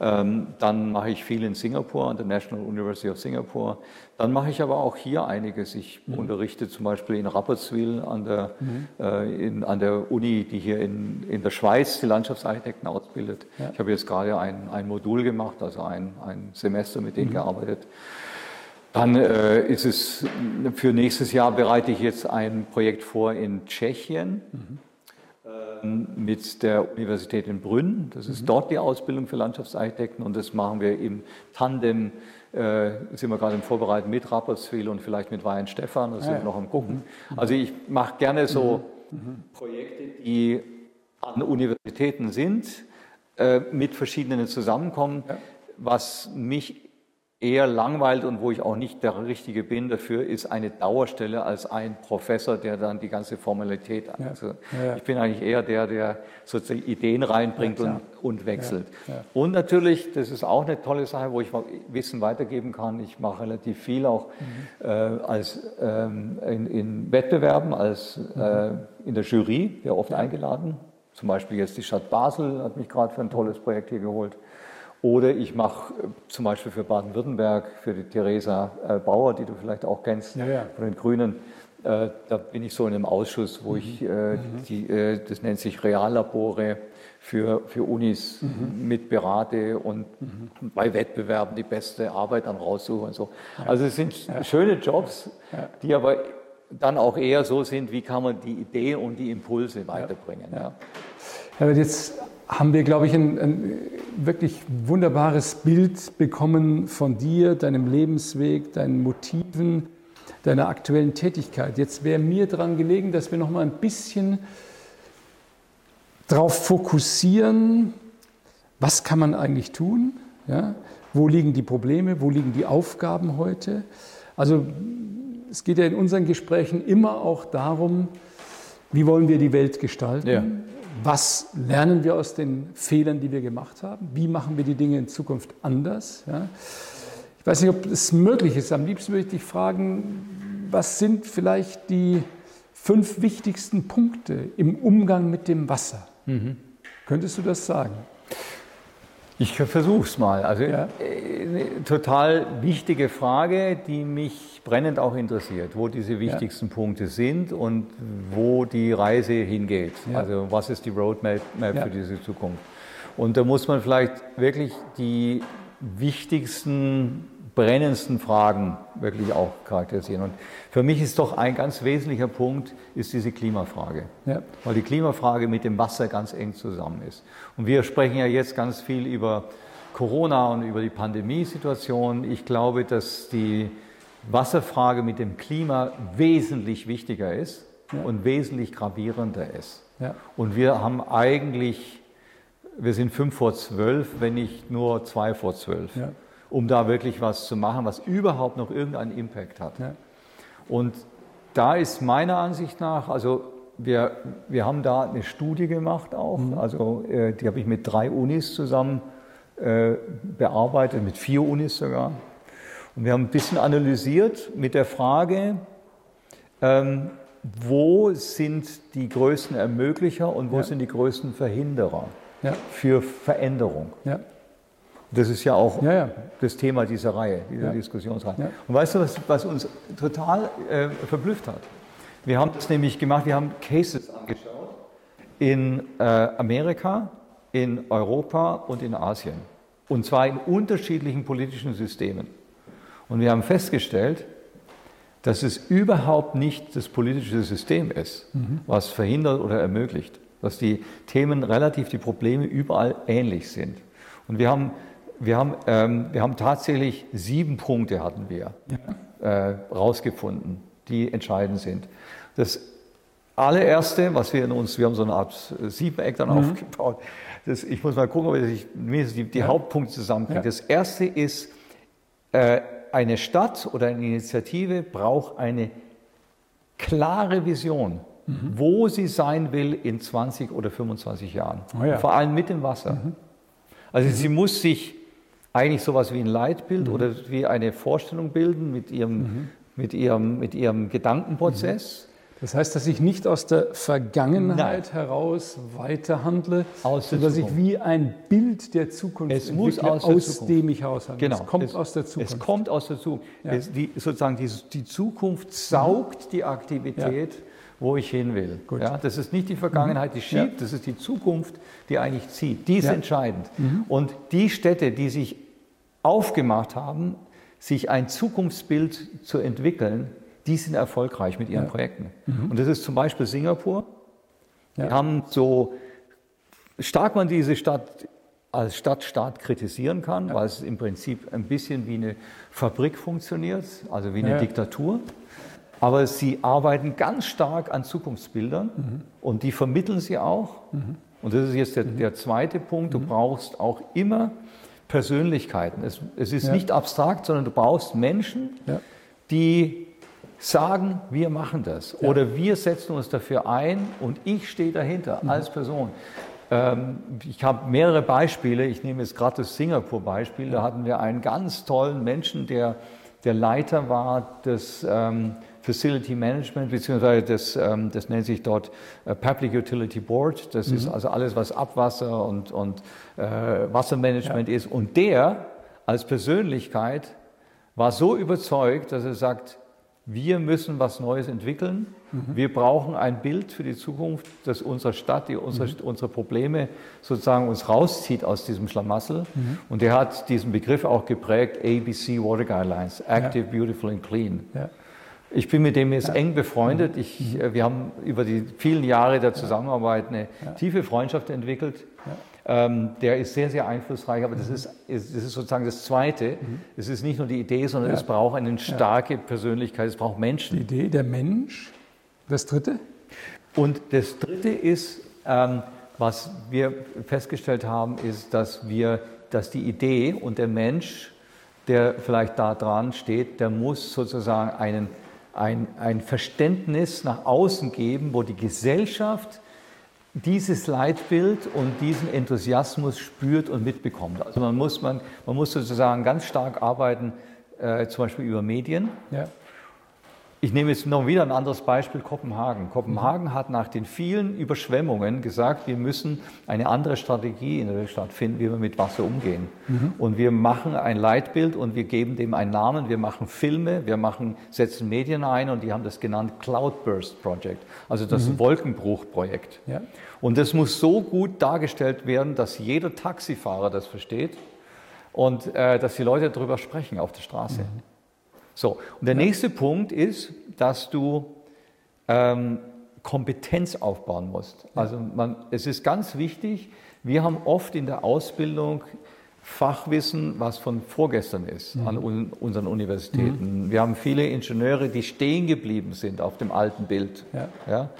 Speaker 1: Ähm, dann mache ich viel in Singapur, an der National University of Singapore. Dann mache ich aber auch hier einiges. Ich mhm. unterrichte zum Beispiel in Rapperswil an der, mhm. äh, in, an der Uni, die hier in, in der Schweiz die Landschaftsarchitekten ausbildet. Ja. Ich habe jetzt gerade ein, ein Modul gemacht, also ein, ein Semester mit denen mhm. gearbeitet. Dann äh, ist es für nächstes Jahr bereite ich jetzt ein Projekt vor in Tschechien. Mhm mit der Universität in Brünn. Das ist mhm. dort die Ausbildung für Landschaftsarchitekten und das machen wir im Tandem, äh, sind wir gerade im Vorbereiten mit Rapperswil und vielleicht mit Wein Stefan, das ah, sind wir noch am Gucken. Mhm. Also ich mache gerne so mhm. Projekte, die an Universitäten sind, äh, mit verschiedenen zusammenkommen. Ja. Was mich eher langweilt und wo ich auch nicht der Richtige bin dafür, ist eine Dauerstelle als ein Professor, der dann die ganze Formalität, ja. also ja, ja. ich bin eigentlich eher der, der sozusagen Ideen reinbringt und, und wechselt. Und natürlich, das ist auch eine tolle Sache, wo ich Wissen weitergeben kann. Ich mache relativ viel auch mhm. äh, als ähm, in, in, Wettbewerben, als mhm. äh, in der Jury, sehr oft eingeladen. Zum Beispiel jetzt die Stadt Basel hat mich gerade für ein tolles Projekt hier geholt. Oder ich mache äh, zum Beispiel für Baden-Württemberg, für die Theresa äh, Bauer, die du vielleicht auch kennst, ja, ja. von den Grünen, äh, da bin ich so in einem Ausschuss, wo mhm. ich, mhm. die, das nennt sich Reallabore für, für Unis mhm. mit berate und mhm. bei Wettbewerben die beste Arbeit dann raussuche und so. Ja. Also es sind schöne Jobs, die aber dann auch eher so sind, wie kann man die Idee und die Impulse weiterbringen. Ja.
Speaker 2: Ja. jetzt haben wir, glaube ich, ein, ein, wirklich wunderbares Bild bekommen von dir, deinem Lebensweg, deinen Motiven, deiner aktuellen Tätigkeit. Jetzt wäre mir daran gelegen, dass wir noch mal ein bisschen darauf fokussieren, was kann man eigentlich tun? Ja? Wo liegen die Probleme? Wo liegen die Aufgaben heute? Also es geht ja in unseren Gesprächen immer auch darum, wie wollen wir die Welt gestalten? Ja was lernen wir aus den Fehlern, die wir gemacht haben? Wie machen wir die Dinge in Zukunft anders? Ja? Ich weiß nicht, ob es möglich ist. Am liebsten würde ich dich fragen, was sind vielleicht die fünf wichtigsten Punkte im Umgang mit dem Wasser? Mhm. Könntest du das sagen?
Speaker 1: Ich versuche es mal. Also ja. eine total wichtige Frage, die mich brennend auch interessiert, wo diese wichtigsten ja. Punkte sind und wo die Reise hingeht. Ja. Also was ist die Roadmap für diese Zukunft? Und da muss man vielleicht wirklich die wichtigsten brennendsten Fragen wirklich auch charakterisieren. Und für mich ist doch ein ganz wesentlicher Punkt, ist diese Klimafrage. Ja. Weil die Klimafrage mit dem Wasser ganz eng zusammen ist. Und wir sprechen ja jetzt ganz viel über Corona und über die Pandemiesituation. Ich glaube, dass die Wasserfrage mit dem Klima wesentlich wichtiger ist ja. und wesentlich gravierender ist. Ja. Und wir haben eigentlich, wir sind fünf vor zwölf, wenn nicht nur zwei vor zwölf. Ja um da wirklich was zu machen, was überhaupt noch irgendeinen Impact hat. Ja. Und da ist meiner Ansicht nach, also wir, wir haben da eine Studie gemacht auch, mhm. also äh, die habe ich mit drei Unis zusammen äh, bearbeitet, mit vier Unis sogar. Und wir haben ein bisschen analysiert mit der Frage, ähm, wo sind die größten Ermöglicher und wo ja. sind die größten Verhinderer ja. für Veränderung. Ja. Das ist ja auch das Thema dieser Reihe, dieser Diskussionsreihe. Und weißt du, was, was uns total äh, verblüfft hat? Wir haben das nämlich gemacht, wir haben Cases angeschaut in äh, Amerika, in Europa und in Asien. Und zwar in unterschiedlichen politischen Systemen. Und wir haben festgestellt, dass es überhaupt nicht das politische System ist, mhm. was verhindert oder ermöglicht, dass die Themen relativ, die Probleme überall ähnlich sind. Und wir haben, wir haben, ähm, wir haben tatsächlich sieben Punkte hatten wir ja. äh, rausgefunden, die entscheidend sind. Das allererste, was wir in uns, wir haben so eine Art Siebeneck dann mhm. aufgebaut. Das, ich muss mal gucken, ob ich die, die ja. Hauptpunkte zusammenkriege. Ja. Das erste ist, äh, eine Stadt oder eine Initiative braucht eine klare Vision, mhm. wo sie sein will in 20 oder 25 Jahren. Oh ja. Vor allem mit dem Wasser. Mhm. Also sie muss sich eigentlich sowas wie ein Leitbild mhm. oder wie eine Vorstellung bilden mit ihrem, mhm. mit ihrem, mit ihrem Gedankenprozess.
Speaker 2: Mhm. Das heißt, dass ich nicht aus der Vergangenheit Nein. heraus weiterhandle, sondern dass ich wie ein Bild der Zukunft
Speaker 1: es muss aus,
Speaker 2: aus dem ich aushandle.
Speaker 1: Genau. Es kommt es, aus der Zukunft. Es kommt aus der Zukunft. Ja. Es, die, sozusagen die, die, Zukunft saugt die Aktivität, ja. wo ich hin will. Ja, das ist nicht die Vergangenheit, die schiebt, das ist die Zukunft, die eigentlich zieht. Die ist entscheidend. Mhm. Und die Städte, die sich aufgemacht haben, sich ein Zukunftsbild zu entwickeln, die sind erfolgreich mit ihren ja. Projekten. Mhm. Und das ist zum Beispiel Singapur. Ja. Die haben so stark man diese Stadt als Stadtstaat kritisieren kann, ja. weil es im Prinzip ein bisschen wie eine Fabrik funktioniert, also wie eine. Diktatur. Aber sie arbeiten ganz stark an Zukunftsbildern mhm. und die vermitteln sie auch. Mhm. Und das ist jetzt der, mhm. der zweite Punkt. Du mhm. brauchst auch immer Persönlichkeiten. Es, es ist ja. nicht abstrakt, sondern du brauchst Menschen, die sagen, wir machen das ja. oder wir setzen uns dafür ein und ich stehe dahinter mhm. als Person. Ähm, ich habe mehrere Beispiele. Ich nehme jetzt gerade das Singapur-Beispiel. Da hatten wir einen ganz tollen Menschen, der der Leiter war des ähm, Facility Management, beziehungsweise das, ähm, das nennt sich dort äh, Public Utility Board. Das mhm. ist also alles, was Abwasser und, und äh, Wassermanagement ja. ist. Und der als Persönlichkeit war so überzeugt, dass er sagt, wir müssen was Neues entwickeln. Mhm. Wir brauchen ein Bild für die Zukunft, das unsere Stadt, die unsere, mhm. unsere Probleme sozusagen uns rauszieht aus diesem Schlamassel. Mhm. Und er hat diesen Begriff auch geprägt, ABC Water Guidelines, Active, ja. Beautiful and Clean. Ja. Ich bin mit dem jetzt ja. eng befreundet. Ich, äh, wir haben über die vielen Jahre der Zusammenarbeit eine tiefe Freundschaft entwickelt. Ähm, der ist sehr, sehr einflussreich, aber das, ist, das ist sozusagen das Zweite. Mhm. Es ist nicht nur die Idee, sondern ja. es braucht eine starke Persönlichkeit, es braucht Menschen.
Speaker 2: Die Idee, der Mensch. Das Dritte?
Speaker 1: Und das Dritte ist, ähm, was wir festgestellt haben, ist, dass wir, dass die Idee und der Mensch, der vielleicht da dran steht, der muss sozusagen einen, ein, ein Verständnis nach außen geben, wo die Gesellschaft dieses Leitbild und diesen Enthusiasmus spürt und mitbekommt. Also man muss, man, man muss sozusagen ganz stark arbeiten, äh, zum Beispiel über Medien. Ja. Ich nehme jetzt noch wieder ein anderes Beispiel, Kopenhagen. Kopenhagen hat nach den vielen Überschwemmungen gesagt, wir müssen eine andere Strategie in der Stadt finden, wie wir mit Wasser umgehen. Mhm. Und wir machen ein Leitbild und wir geben dem einen Namen, wir machen Filme, wir machen, setzen Medien ein und die haben das genannt Cloudburst Project, also das mhm. Wolkenbruchprojekt. Ja. Und das muss so gut dargestellt werden, dass jeder Taxifahrer das versteht und äh, dass die Leute darüber sprechen auf der Straße. Mhm. So, und der nächste Punkt ist, dass du ähm, Kompetenz aufbauen musst. Also man, es ist ganz wichtig, wir haben oft in der Ausbildung Fachwissen, was von vorgestern ist mhm. an un unseren Universitäten. Mhm. Wir haben viele Ingenieure, die stehen geblieben sind auf dem alten Bild. Ja. ja?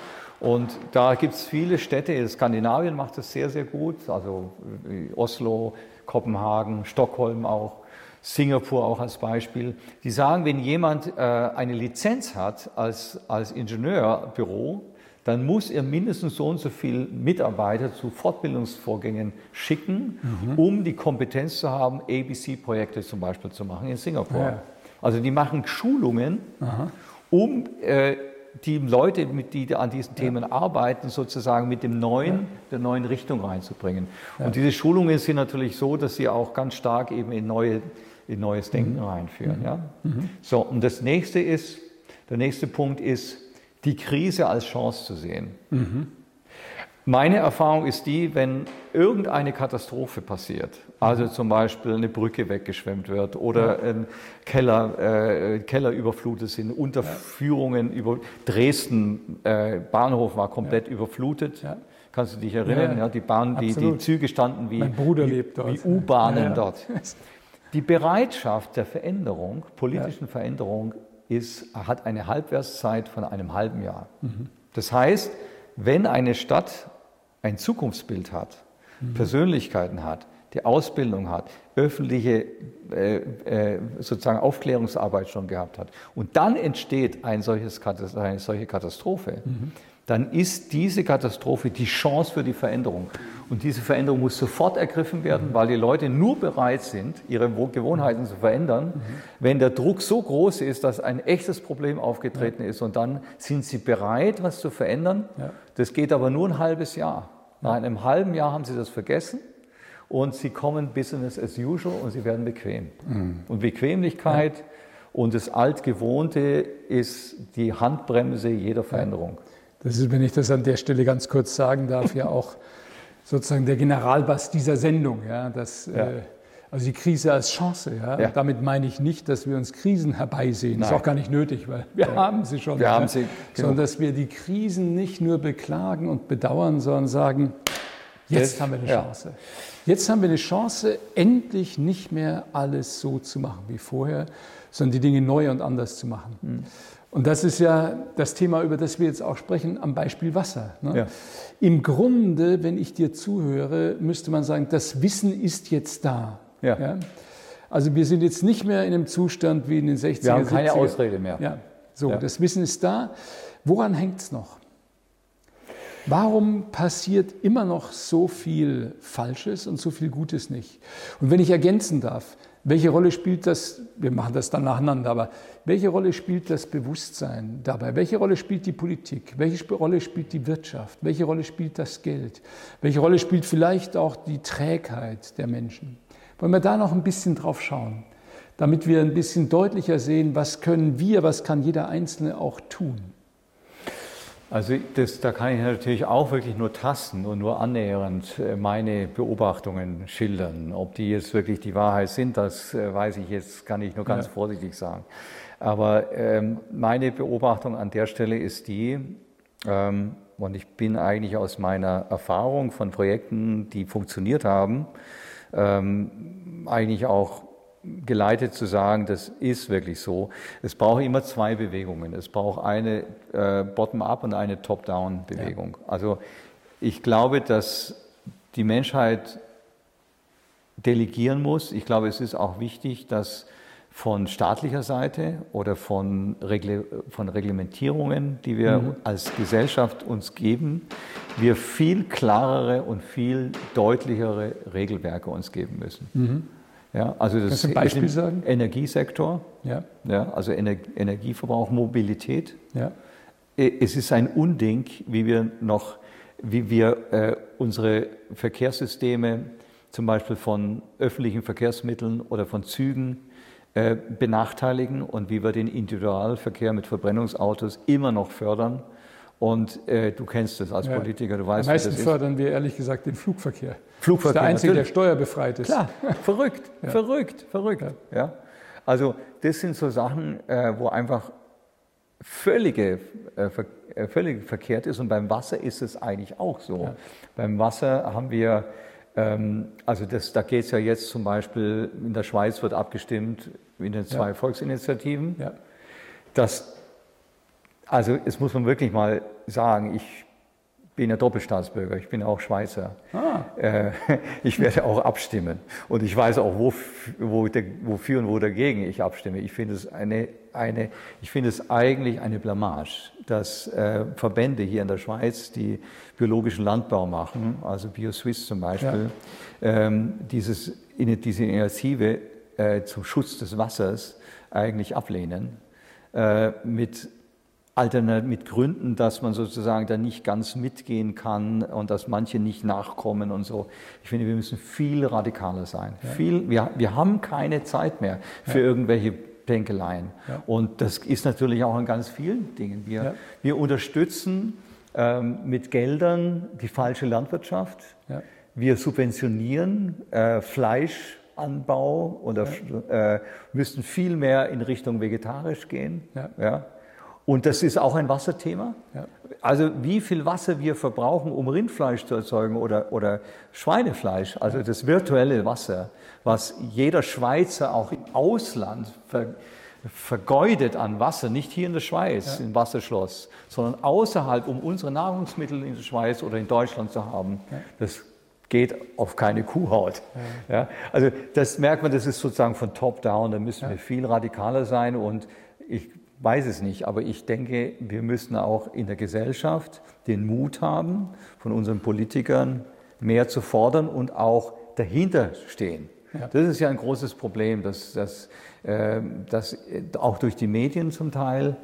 Speaker 1: Und da gibt es viele Städte, Skandinavien macht das sehr, sehr gut, also Oslo, Kopenhagen, Stockholm auch. Singapur auch als Beispiel, die sagen, wenn jemand äh, eine Lizenz hat als, als Ingenieurbüro, dann muss er mindestens so und so viele Mitarbeiter zu Fortbildungsvorgängen schicken, mhm. um die Kompetenz zu haben, ABC-Projekte zum Beispiel zu machen in Singapur. Ja. Also die machen Schulungen, Aha. um äh, die Leute, die an diesen Themen ja. arbeiten, sozusagen mit dem neuen, ja. der neuen Richtung reinzubringen. Und diese Schulungen sind natürlich so, dass sie auch ganz stark eben in, neue, in neues Denken mhm. reinführen. Mhm. Ja? Mhm. So, und das nächste ist, der nächste Punkt ist, die Krise als Chance zu sehen. Mhm. Meine Erfahrung ist die, wenn irgendeine Katastrophe passiert, also zum Beispiel eine Brücke weggeschwemmt wird oder ein Keller, äh, Keller überflutet sind, Unterführungen ja. über Dresden, äh, Bahnhof war komplett ja. überflutet. Ja. Kannst du dich erinnern? Ja, die, Bahn, die, die, Züge standen wie, wie, wie U-Bahnen dort. Die Bereitschaft der Veränderung, politischen Veränderung, ist, hat eine Halbwertszeit von einem halben Jahr. Mhm. Das heißt, wenn eine Stadt ein Zukunftsbild hat, mhm. Persönlichkeiten hat, die Ausbildung hat, öffentliche äh, äh, sozusagen Aufklärungsarbeit schon gehabt hat und dann entsteht ein solches, eine solche Katastrophe, mhm dann ist diese Katastrophe die Chance für die Veränderung. Und diese Veränderung muss sofort ergriffen werden, weil die Leute nur bereit sind, ihre Gewohnheiten zu verändern, mhm. wenn der Druck so groß ist, dass ein echtes Problem aufgetreten ja. ist. Und dann sind sie bereit, was zu verändern. Ja. Das geht aber nur ein halbes Jahr. Nach einem halben Jahr haben sie das vergessen und sie kommen Business as usual und sie werden bequem. Mhm. Und Bequemlichkeit ja. und das Altgewohnte ist die Handbremse jeder Veränderung.
Speaker 2: Das ist, wenn ich das an der Stelle ganz kurz sagen darf, ja auch (laughs) sozusagen der Generalbass dieser Sendung. Ja, dass, ja. Äh, also die Krise als Chance. Ja? ja. Damit meine ich nicht, dass wir uns Krisen herbeisehen. Das ist auch gar nicht nötig, weil wir ja. haben sie schon.
Speaker 1: Wir haben sie.
Speaker 2: Genau. Sondern dass wir die Krisen nicht nur beklagen und bedauern, sondern sagen, jetzt das, haben wir eine Chance. Jetzt haben wir eine Chance, endlich nicht mehr alles so zu machen wie vorher, sondern die Dinge neu und anders zu machen. Mhm. Und das ist ja das Thema, über das wir jetzt auch sprechen, am Beispiel Wasser. Ne? Ja. Im Grunde, wenn ich dir zuhöre, müsste man sagen, das Wissen ist jetzt da. Ja. ja? Also wir sind jetzt nicht mehr in einem Zustand wie in den 60er,
Speaker 1: Wir haben keine 70er. Ausrede mehr.
Speaker 2: Ja. So, ja. das Wissen ist da. Woran hängt es noch? Warum passiert immer noch so viel Falsches und so viel Gutes nicht? Und wenn ich ergänzen darf, welche Rolle spielt das, wir machen das dann nacheinander, aber welche Rolle spielt das Bewusstsein dabei? Welche Rolle spielt die Politik? Welche Rolle spielt die Wirtschaft? Welche Rolle spielt das Geld? Welche Rolle spielt vielleicht auch die Trägheit der Menschen? Wollen wir da noch ein bisschen drauf schauen, damit wir ein bisschen deutlicher sehen, was können wir, was kann jeder Einzelne auch tun?
Speaker 1: Also das, da kann ich natürlich auch wirklich nur tasten und nur annähernd äh, meine Beobachtungen schildern. Ob die jetzt wirklich die Wahrheit sind, das äh, weiß ich jetzt, kann ich nur ganz ja. vorsichtig sagen. Aber ähm, meine Beobachtung an der Stelle ist die, ähm, und ich bin eigentlich aus meiner Erfahrung von Projekten, die funktioniert haben, ähm, eigentlich auch geleitet zu sagen, das ist wirklich so. Es braucht immer zwei Bewegungen. Es braucht eine äh, Bottom-up und eine Top-down-Bewegung. Ja. Also ich glaube, dass die Menschheit delegieren muss. Ich glaube, es ist auch wichtig, dass von staatlicher Seite oder von, Regle von Reglementierungen, die wir mhm. als Gesellschaft uns geben, wir viel klarere und viel deutlichere Regelwerke uns geben müssen. Mhm. Ja, also das
Speaker 2: Kannst du ein Beispiel sagen?
Speaker 1: Energiesektor, ja. Ja, also Ener Energieverbrauch, Mobilität. Ja. Es ist ein Unding, wie wir noch, wie wir äh, unsere Verkehrssysteme zum Beispiel von öffentlichen Verkehrsmitteln oder von Zügen äh, benachteiligen und wie wir den Individualverkehr mit Verbrennungsautos immer noch fördern und äh, du kennst das als ja. Politiker, du weißt,
Speaker 2: Am meisten fördern wir ehrlich gesagt den Flugverkehr.
Speaker 1: Flugverkehr.
Speaker 2: Das ist der einzige, natürlich. der steuerbefreit ist.
Speaker 1: Klar, (laughs) verrückt, ja. verrückt, verrückt. Ja. ja. Also das sind so Sachen, äh, wo einfach völlige, äh, ver äh, völlig verkehrt ist. Und beim Wasser ist es eigentlich auch so. Beim Wasser haben wir ähm, also das, da geht es ja jetzt zum Beispiel, in der Schweiz wird abgestimmt in den zwei. Volksinitiativen, dass also, es muss man wirklich mal sagen, ich bin ja Doppelstaatsbürger, ich bin auch Schweizer. Ah. Äh, (laughs) ich werde auch abstimmen. Und ich weiß auch, wo, wo, wofür und wo dagegen ich abstimme. Ich finde es, eine, eine, ich finde es eigentlich eine Blamage, dass äh, Verbände hier in der Schweiz, die biologischen Landbau machen, also BioSwiss zum Beispiel, ja. ähm, dieses, diese Initiative äh, zum Schutz des Wassers eigentlich ablehnen. Mit Alternat mit Gründen, dass man sozusagen da nicht ganz mitgehen kann und dass manche nicht nachkommen und so. Ich finde, wir müssen viel radikaler sein. Ja. Viel, wir, wir haben keine Zeit mehr für ja. irgendwelche Denkeleien. Ja. Und das ist natürlich auch in ganz vielen Dingen. Wir, wir unterstützen ähm, mit Geldern die falsche Landwirtschaft. Wir subventionieren äh, Fleischanbau oder äh, müssten viel mehr in Richtung vegetarisch gehen. Ja. Und das ist auch ein Wasserthema. Ja. Also wie viel Wasser wir verbrauchen, um Rindfleisch zu erzeugen oder, oder Schweinefleisch, also das virtuelle Wasser, was jeder Schweizer auch im Ausland ver, vergeudet an Wasser, nicht hier in der Schweiz, ja. im Wasserschloss, sondern außerhalb, um unsere Nahrungsmittel in der Schweiz oder in Deutschland zu haben. Ja. Das geht auf keine Kuhhaut. Ja. Also das merkt man, das ist sozusagen von top down, da müssen wir viel radikaler sein und ich weiß es nicht, aber ich denke, wir müssen auch in der Gesellschaft den Mut haben, von unseren Politikern mehr zu fordern und auch dahinter stehen. Ja. Das ist ja ein großes Problem, dass, dass, äh, dass auch durch die Medien zum Teil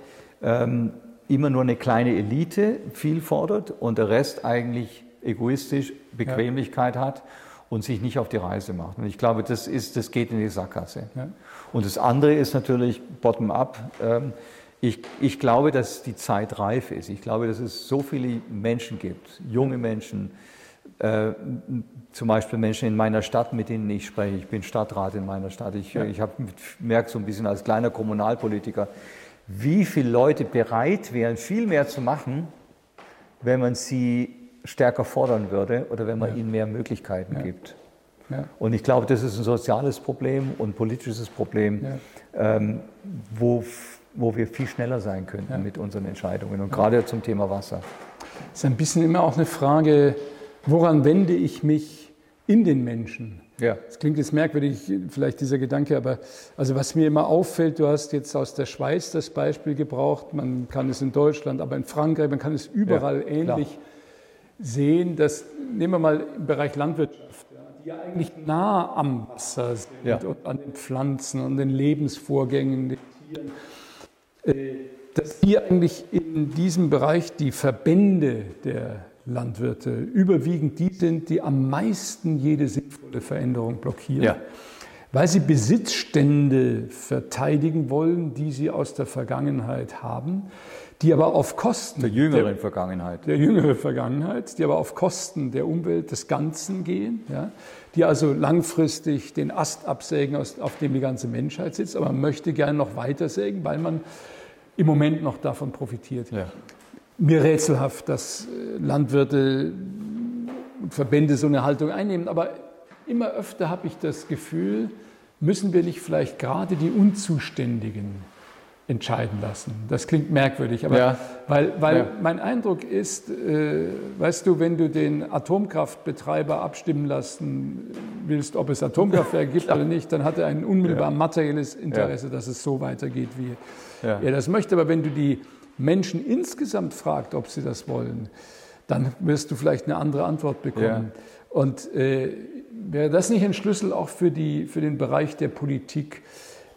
Speaker 1: ähm, immer nur eine kleine Elite viel fordert und der Rest eigentlich egoistisch Bequemlichkeit ja. hat und sich nicht auf die Reise macht. Und ich glaube, das, ist, das geht in die Sackgasse. Ja. Und das andere ist natürlich bottom-up. Ähm, ich, ich, glaube, dass die Zeit reif ist. Ich glaube, dass es so viele Menschen gibt, junge Menschen, äh, zum Beispiel Menschen in meiner Stadt, mit denen ich spreche. Ich bin Stadtrat in meiner Stadt. Ich, ja. ich merke so ein bisschen als kleiner Kommunalpolitiker, wie viele Leute bereit wären, viel mehr zu machen, wenn man sie stärker fordern würde oder wenn man ja. ihnen mehr Möglichkeiten ja. gibt. Ja. Und ich glaube, das ist ein soziales Problem und ein politisches Problem, ähm, wo, wo wir viel schneller sein könnten mit unseren Entscheidungen und gerade zum Thema Wasser.
Speaker 2: Es ist ein bisschen immer auch eine Frage, woran wende ich mich in den Menschen? Ja. Das klingt jetzt merkwürdig, vielleicht dieser Gedanke, aber also was mir immer auffällt, du hast jetzt aus der Schweiz das Beispiel gebraucht, man kann es in Deutschland, aber in Frankreich, man kann es überall ja, ähnlich klar sehen, dass, nehmen wir mal im Bereich Landwirtschaft, die ja eigentlich nah am Wasser sind ja. und an den Pflanzen und den Lebensvorgängen, den Tieren, äh, dass hier eigentlich in diesem Bereich die Verbände der Landwirte überwiegend die sind, die am meisten jede sinnvolle Veränderung blockieren. Ja. Weil sie Besitzstände verteidigen wollen, die sie aus der Vergangenheit haben, die aber auf Kosten
Speaker 1: der jüngeren der, Vergangenheit,
Speaker 2: der jüngeren Vergangenheit, die aber auf Kosten der Umwelt des Ganzen gehen, ja, die also langfristig den Ast absägen, auf dem die ganze Menschheit sitzt, aber man möchte gerne noch weiter sägen, weil man im Moment noch davon profitiert. Ja. Mir rätselhaft, dass äh, Landwirte und Verbände so eine Haltung einnehmen, aber immer öfter habe ich das Gefühl, müssen wir nicht vielleicht gerade die Unzuständigen entscheiden lassen. Das klingt merkwürdig, aber ja. weil, weil ja. mein Eindruck ist, äh, weißt du, wenn du den Atomkraftbetreiber abstimmen lassen willst, ob es Atomkraftwerke (laughs) gibt oder nicht, dann hat er ein unmittelbar ja. materielles Interesse, dass es so weitergeht, wie er das möchte. Aber wenn du die Menschen insgesamt fragst, ob sie das wollen, dann wirst du vielleicht eine andere Antwort bekommen. Und äh, wäre das nicht ein Schlüssel auch für, die, für den Bereich der Politik?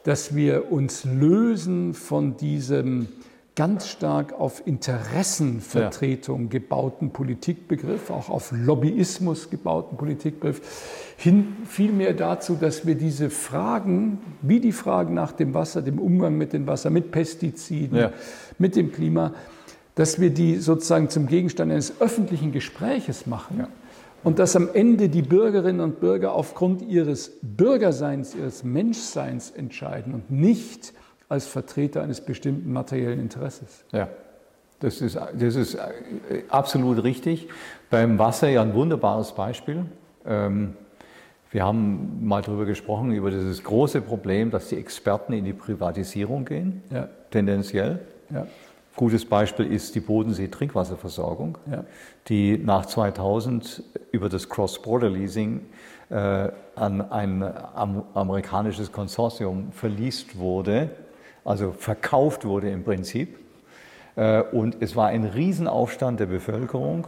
Speaker 2: Dass wir uns lösen von diesem ganz stark auf Interessenvertretung gebauten Politikbegriff, auch auf Lobbyismus gebauten Politikbegriff, hin vielmehr dazu, dass wir diese Fragen, wie die Fragen nach dem Wasser, dem Umgang mit dem Wasser, mit Pestiziden, ja. mit dem Klima, dass wir die sozusagen zum Gegenstand eines öffentlichen Gespräches machen. Ja und dass am Ende die Bürgerinnen und Bürger aufgrund ihres Bürgerseins, ihres Menschseins entscheiden und nicht als Vertreter eines bestimmten materiellen Interesses.
Speaker 1: Ja, das ist, das ist äh, absolut richtig. Beim Wasser ja ein wunderbares Beispiel. Ähm, wir haben mal darüber gesprochen, über dieses große Problem, dass die Experten in die Privatisierung gehen, ja. tendenziell. Ja. Gutes Beispiel ist die Bodensee-Trinkwasserversorgung,
Speaker 2: Ja.
Speaker 1: die nach 2000 über das Cross-Border-Leasing äh, an ein am, amerikanisches Konsortium verliest wurde, also verkauft wurde im Prinzip. Äh, und es war ein Riesenaufstand der Bevölkerung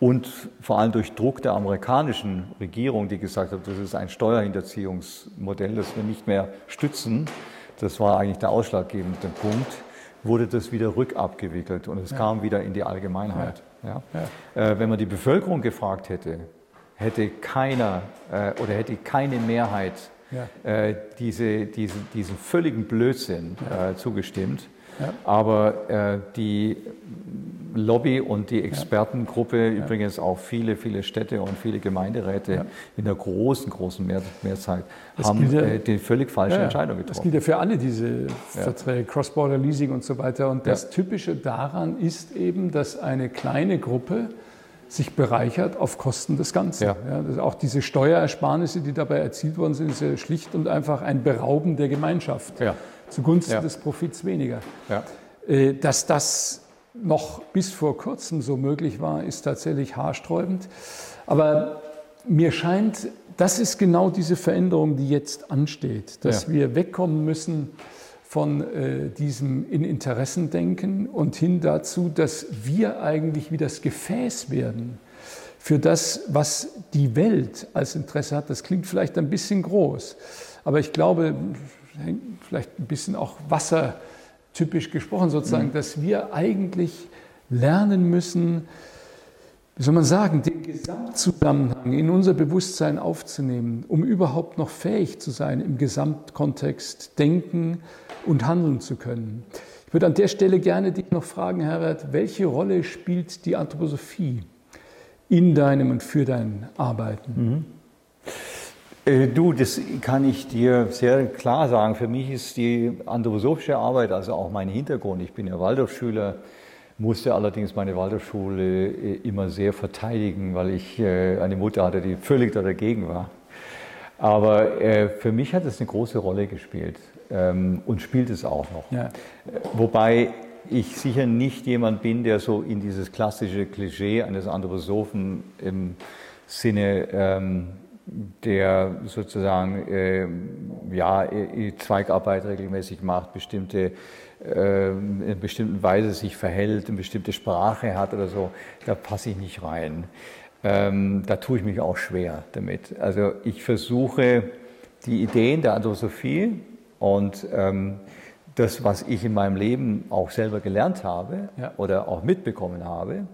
Speaker 1: und vor allem durch Druck der amerikanischen Regierung, die gesagt hat, das ist ein Steuerhinterziehungsmodell, das wir nicht mehr stützen. Das war eigentlich der ausschlaggebende Punkt wurde das wieder rückabgewickelt und es ja. kam wieder in die Allgemeinheit. Ja. Ja. Äh, wenn man die Bevölkerung gefragt hätte, hätte keiner äh, oder hätte keine Mehrheit äh, diese, diese, diesen völligen Blödsinn äh, zugestimmt. Aber äh, die Lobby und die Expertengruppe, ja. übrigens auch viele, viele Städte und viele Gemeinderäte ja. in der großen, großen Mehr Mehrzahl, das haben ja, äh, die völlig falsche Entscheidung getroffen.
Speaker 2: Das gilt ja für alle diese Verträge, Cross-Border Leasing und so weiter. Und das Typische daran ist eben, dass eine kleine Gruppe sich bereichert auf Kosten des Ganzen. Ja. Ja, auch diese Steuerersparnisse, die dabei erzielt worden sind, ist ja schlicht und einfach ein Berauben der Gemeinschaft. Ja. Zugunsten des Profits weniger. Äh, dass das noch bis vor kurzem so möglich war, ist tatsächlich haarsträubend. Aber mir scheint, das ist genau diese Veränderung, die jetzt ansteht, dass ja. wir wegkommen müssen von äh, diesem in Interessen denken und hin dazu, dass wir eigentlich wie das Gefäß werden für das, was die Welt als Interesse hat. Das klingt vielleicht ein bisschen groß, aber ich glaube, vielleicht ein bisschen auch wassertypisch gesprochen sozusagen, mhm. dass wir eigentlich lernen müssen, wie soll man sagen, den Gesamtzusammenhang in unser Bewusstsein aufzunehmen, um überhaupt noch fähig zu sein, im Gesamtkontext denken und handeln zu können. Ich würde an der Stelle gerne dich noch fragen, Herbert, welche Rolle spielt die Anthroposophie in deinem und für dein Arbeiten?
Speaker 1: Mhm. Äh, du, das kann ich dir sehr klar sagen. Für mich ist die anthroposophische Arbeit, also auch mein Hintergrund, ich bin ja Waldorfschüler, musste allerdings meine Waldorfschule äh, immer sehr verteidigen, weil ich äh, eine Mutter hatte, die völlig dagegen war. Aber für mich hat es eine große Rolle gespielt ähm, und spielt es auch noch. Ja. Wobei ich sicher nicht jemand bin, der so in dieses klassische Klischee eines Anthroposophen im Sinne ähm, der sozusagen äh, ja, Zweigarbeit regelmäßig macht, bestimmte äh, in bestimmten Weise sich verhält, eine bestimmte Sprache hat oder so, da passe ich nicht rein. Ähm, da tue ich mich auch schwer damit. Also ich versuche die Ideen der Anthroposophie und ähm, das, was ich in meinem Leben auch selber gelernt habe ja. oder auch mitbekommen habe,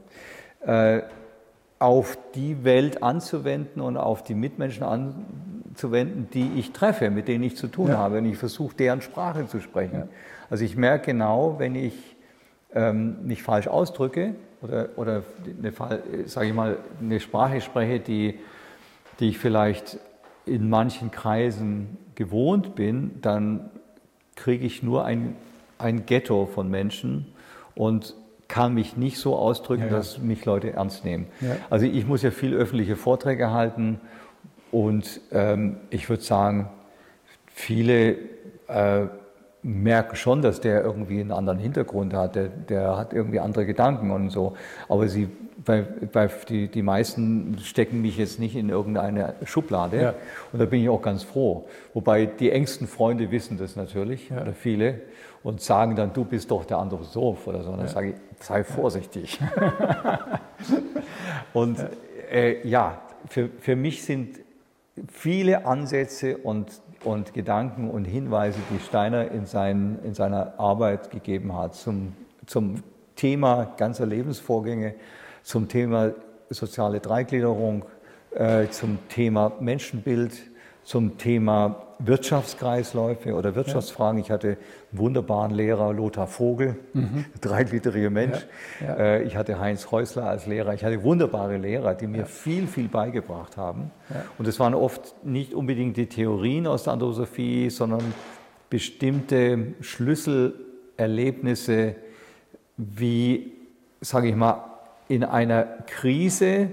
Speaker 1: äh, auf die Welt anzuwenden und auf die Mitmenschen anzuwenden, die ich treffe, mit denen ich zu tun ja. habe. Und ich versuche, deren Sprache zu sprechen. Ja. Also ich merke genau, wenn ich ähm, mich falsch ausdrücke oder, oder eine, sage ich mal, eine Sprache spreche, die, die ich vielleicht in manchen Kreisen gewohnt bin, dann kriege ich nur ein, ein Ghetto von Menschen und kann mich nicht so ausdrücken, ja, ja. dass mich Leute ernst nehmen. Ja. Also ich muss ja viel öffentliche Vorträge halten und ähm, ich würde sagen, viele äh, merken schon, dass der irgendwie einen anderen Hintergrund hat, der, der hat irgendwie andere Gedanken und so. Aber sie, bei, bei die, die meisten stecken mich jetzt nicht in irgendeine Schublade. Ja. Und da bin ich auch ganz froh. Wobei die engsten Freunde wissen das natürlich, ja. oder viele, und sagen dann, du bist doch der Anthroposoph oder so. Und dann ja. sage ich, sei vorsichtig. (laughs) (laughs) und äh, ja, für, für mich sind viele Ansätze und und Gedanken und Hinweise, die Steiner in, sein, in seiner Arbeit gegeben hat zum, zum Thema ganzer Lebensvorgänge, zum Thema soziale Dreigliederung, äh, zum Thema Menschenbild, zum Thema Wirtschaftskreisläufe oder Wirtschaftsfragen. Ich hatte einen wunderbaren Lehrer, Lothar Vogel, mhm. (laughs) dreigliedriger Mensch. Ja, ja. Äh, ich hatte Heinz Häusler als Lehrer. Ich hatte wunderbare Lehrer, die mir ja. viel, viel beigebracht haben. Und es waren oft nicht unbedingt die Theorien aus der Anthroposophie, sondern bestimmte Schlüsselerlebnisse, wie, sage ich mal, in einer Krise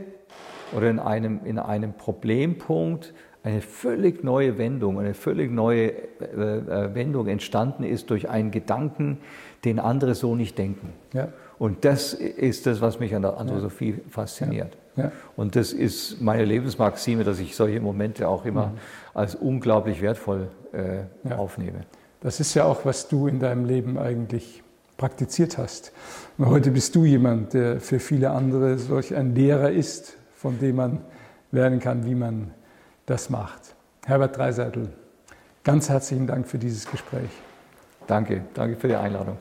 Speaker 1: oder in einem, in einem Problempunkt eine völlig neue Wendung, eine völlig neue äh, Wendung entstanden ist durch einen Gedanken, den andere so nicht denken. Ja. Und das ist das, was mich an der Anthroposophie ja. fasziniert. Ja. Und das ist meine Lebensmaxime, dass ich solche Momente auch immer mhm. als unglaublich wertvoll äh, aufnehme.
Speaker 2: Das ist ja auch, was du in deinem Leben eigentlich praktiziert hast. Und heute bist du jemand, der für viele andere solch ein Lehrer ist, von dem man lernen kann, wie man das macht. Herbert Dreiseitel, ganz herzlichen Dank für dieses Gespräch.
Speaker 1: Danke, danke für die Einladung.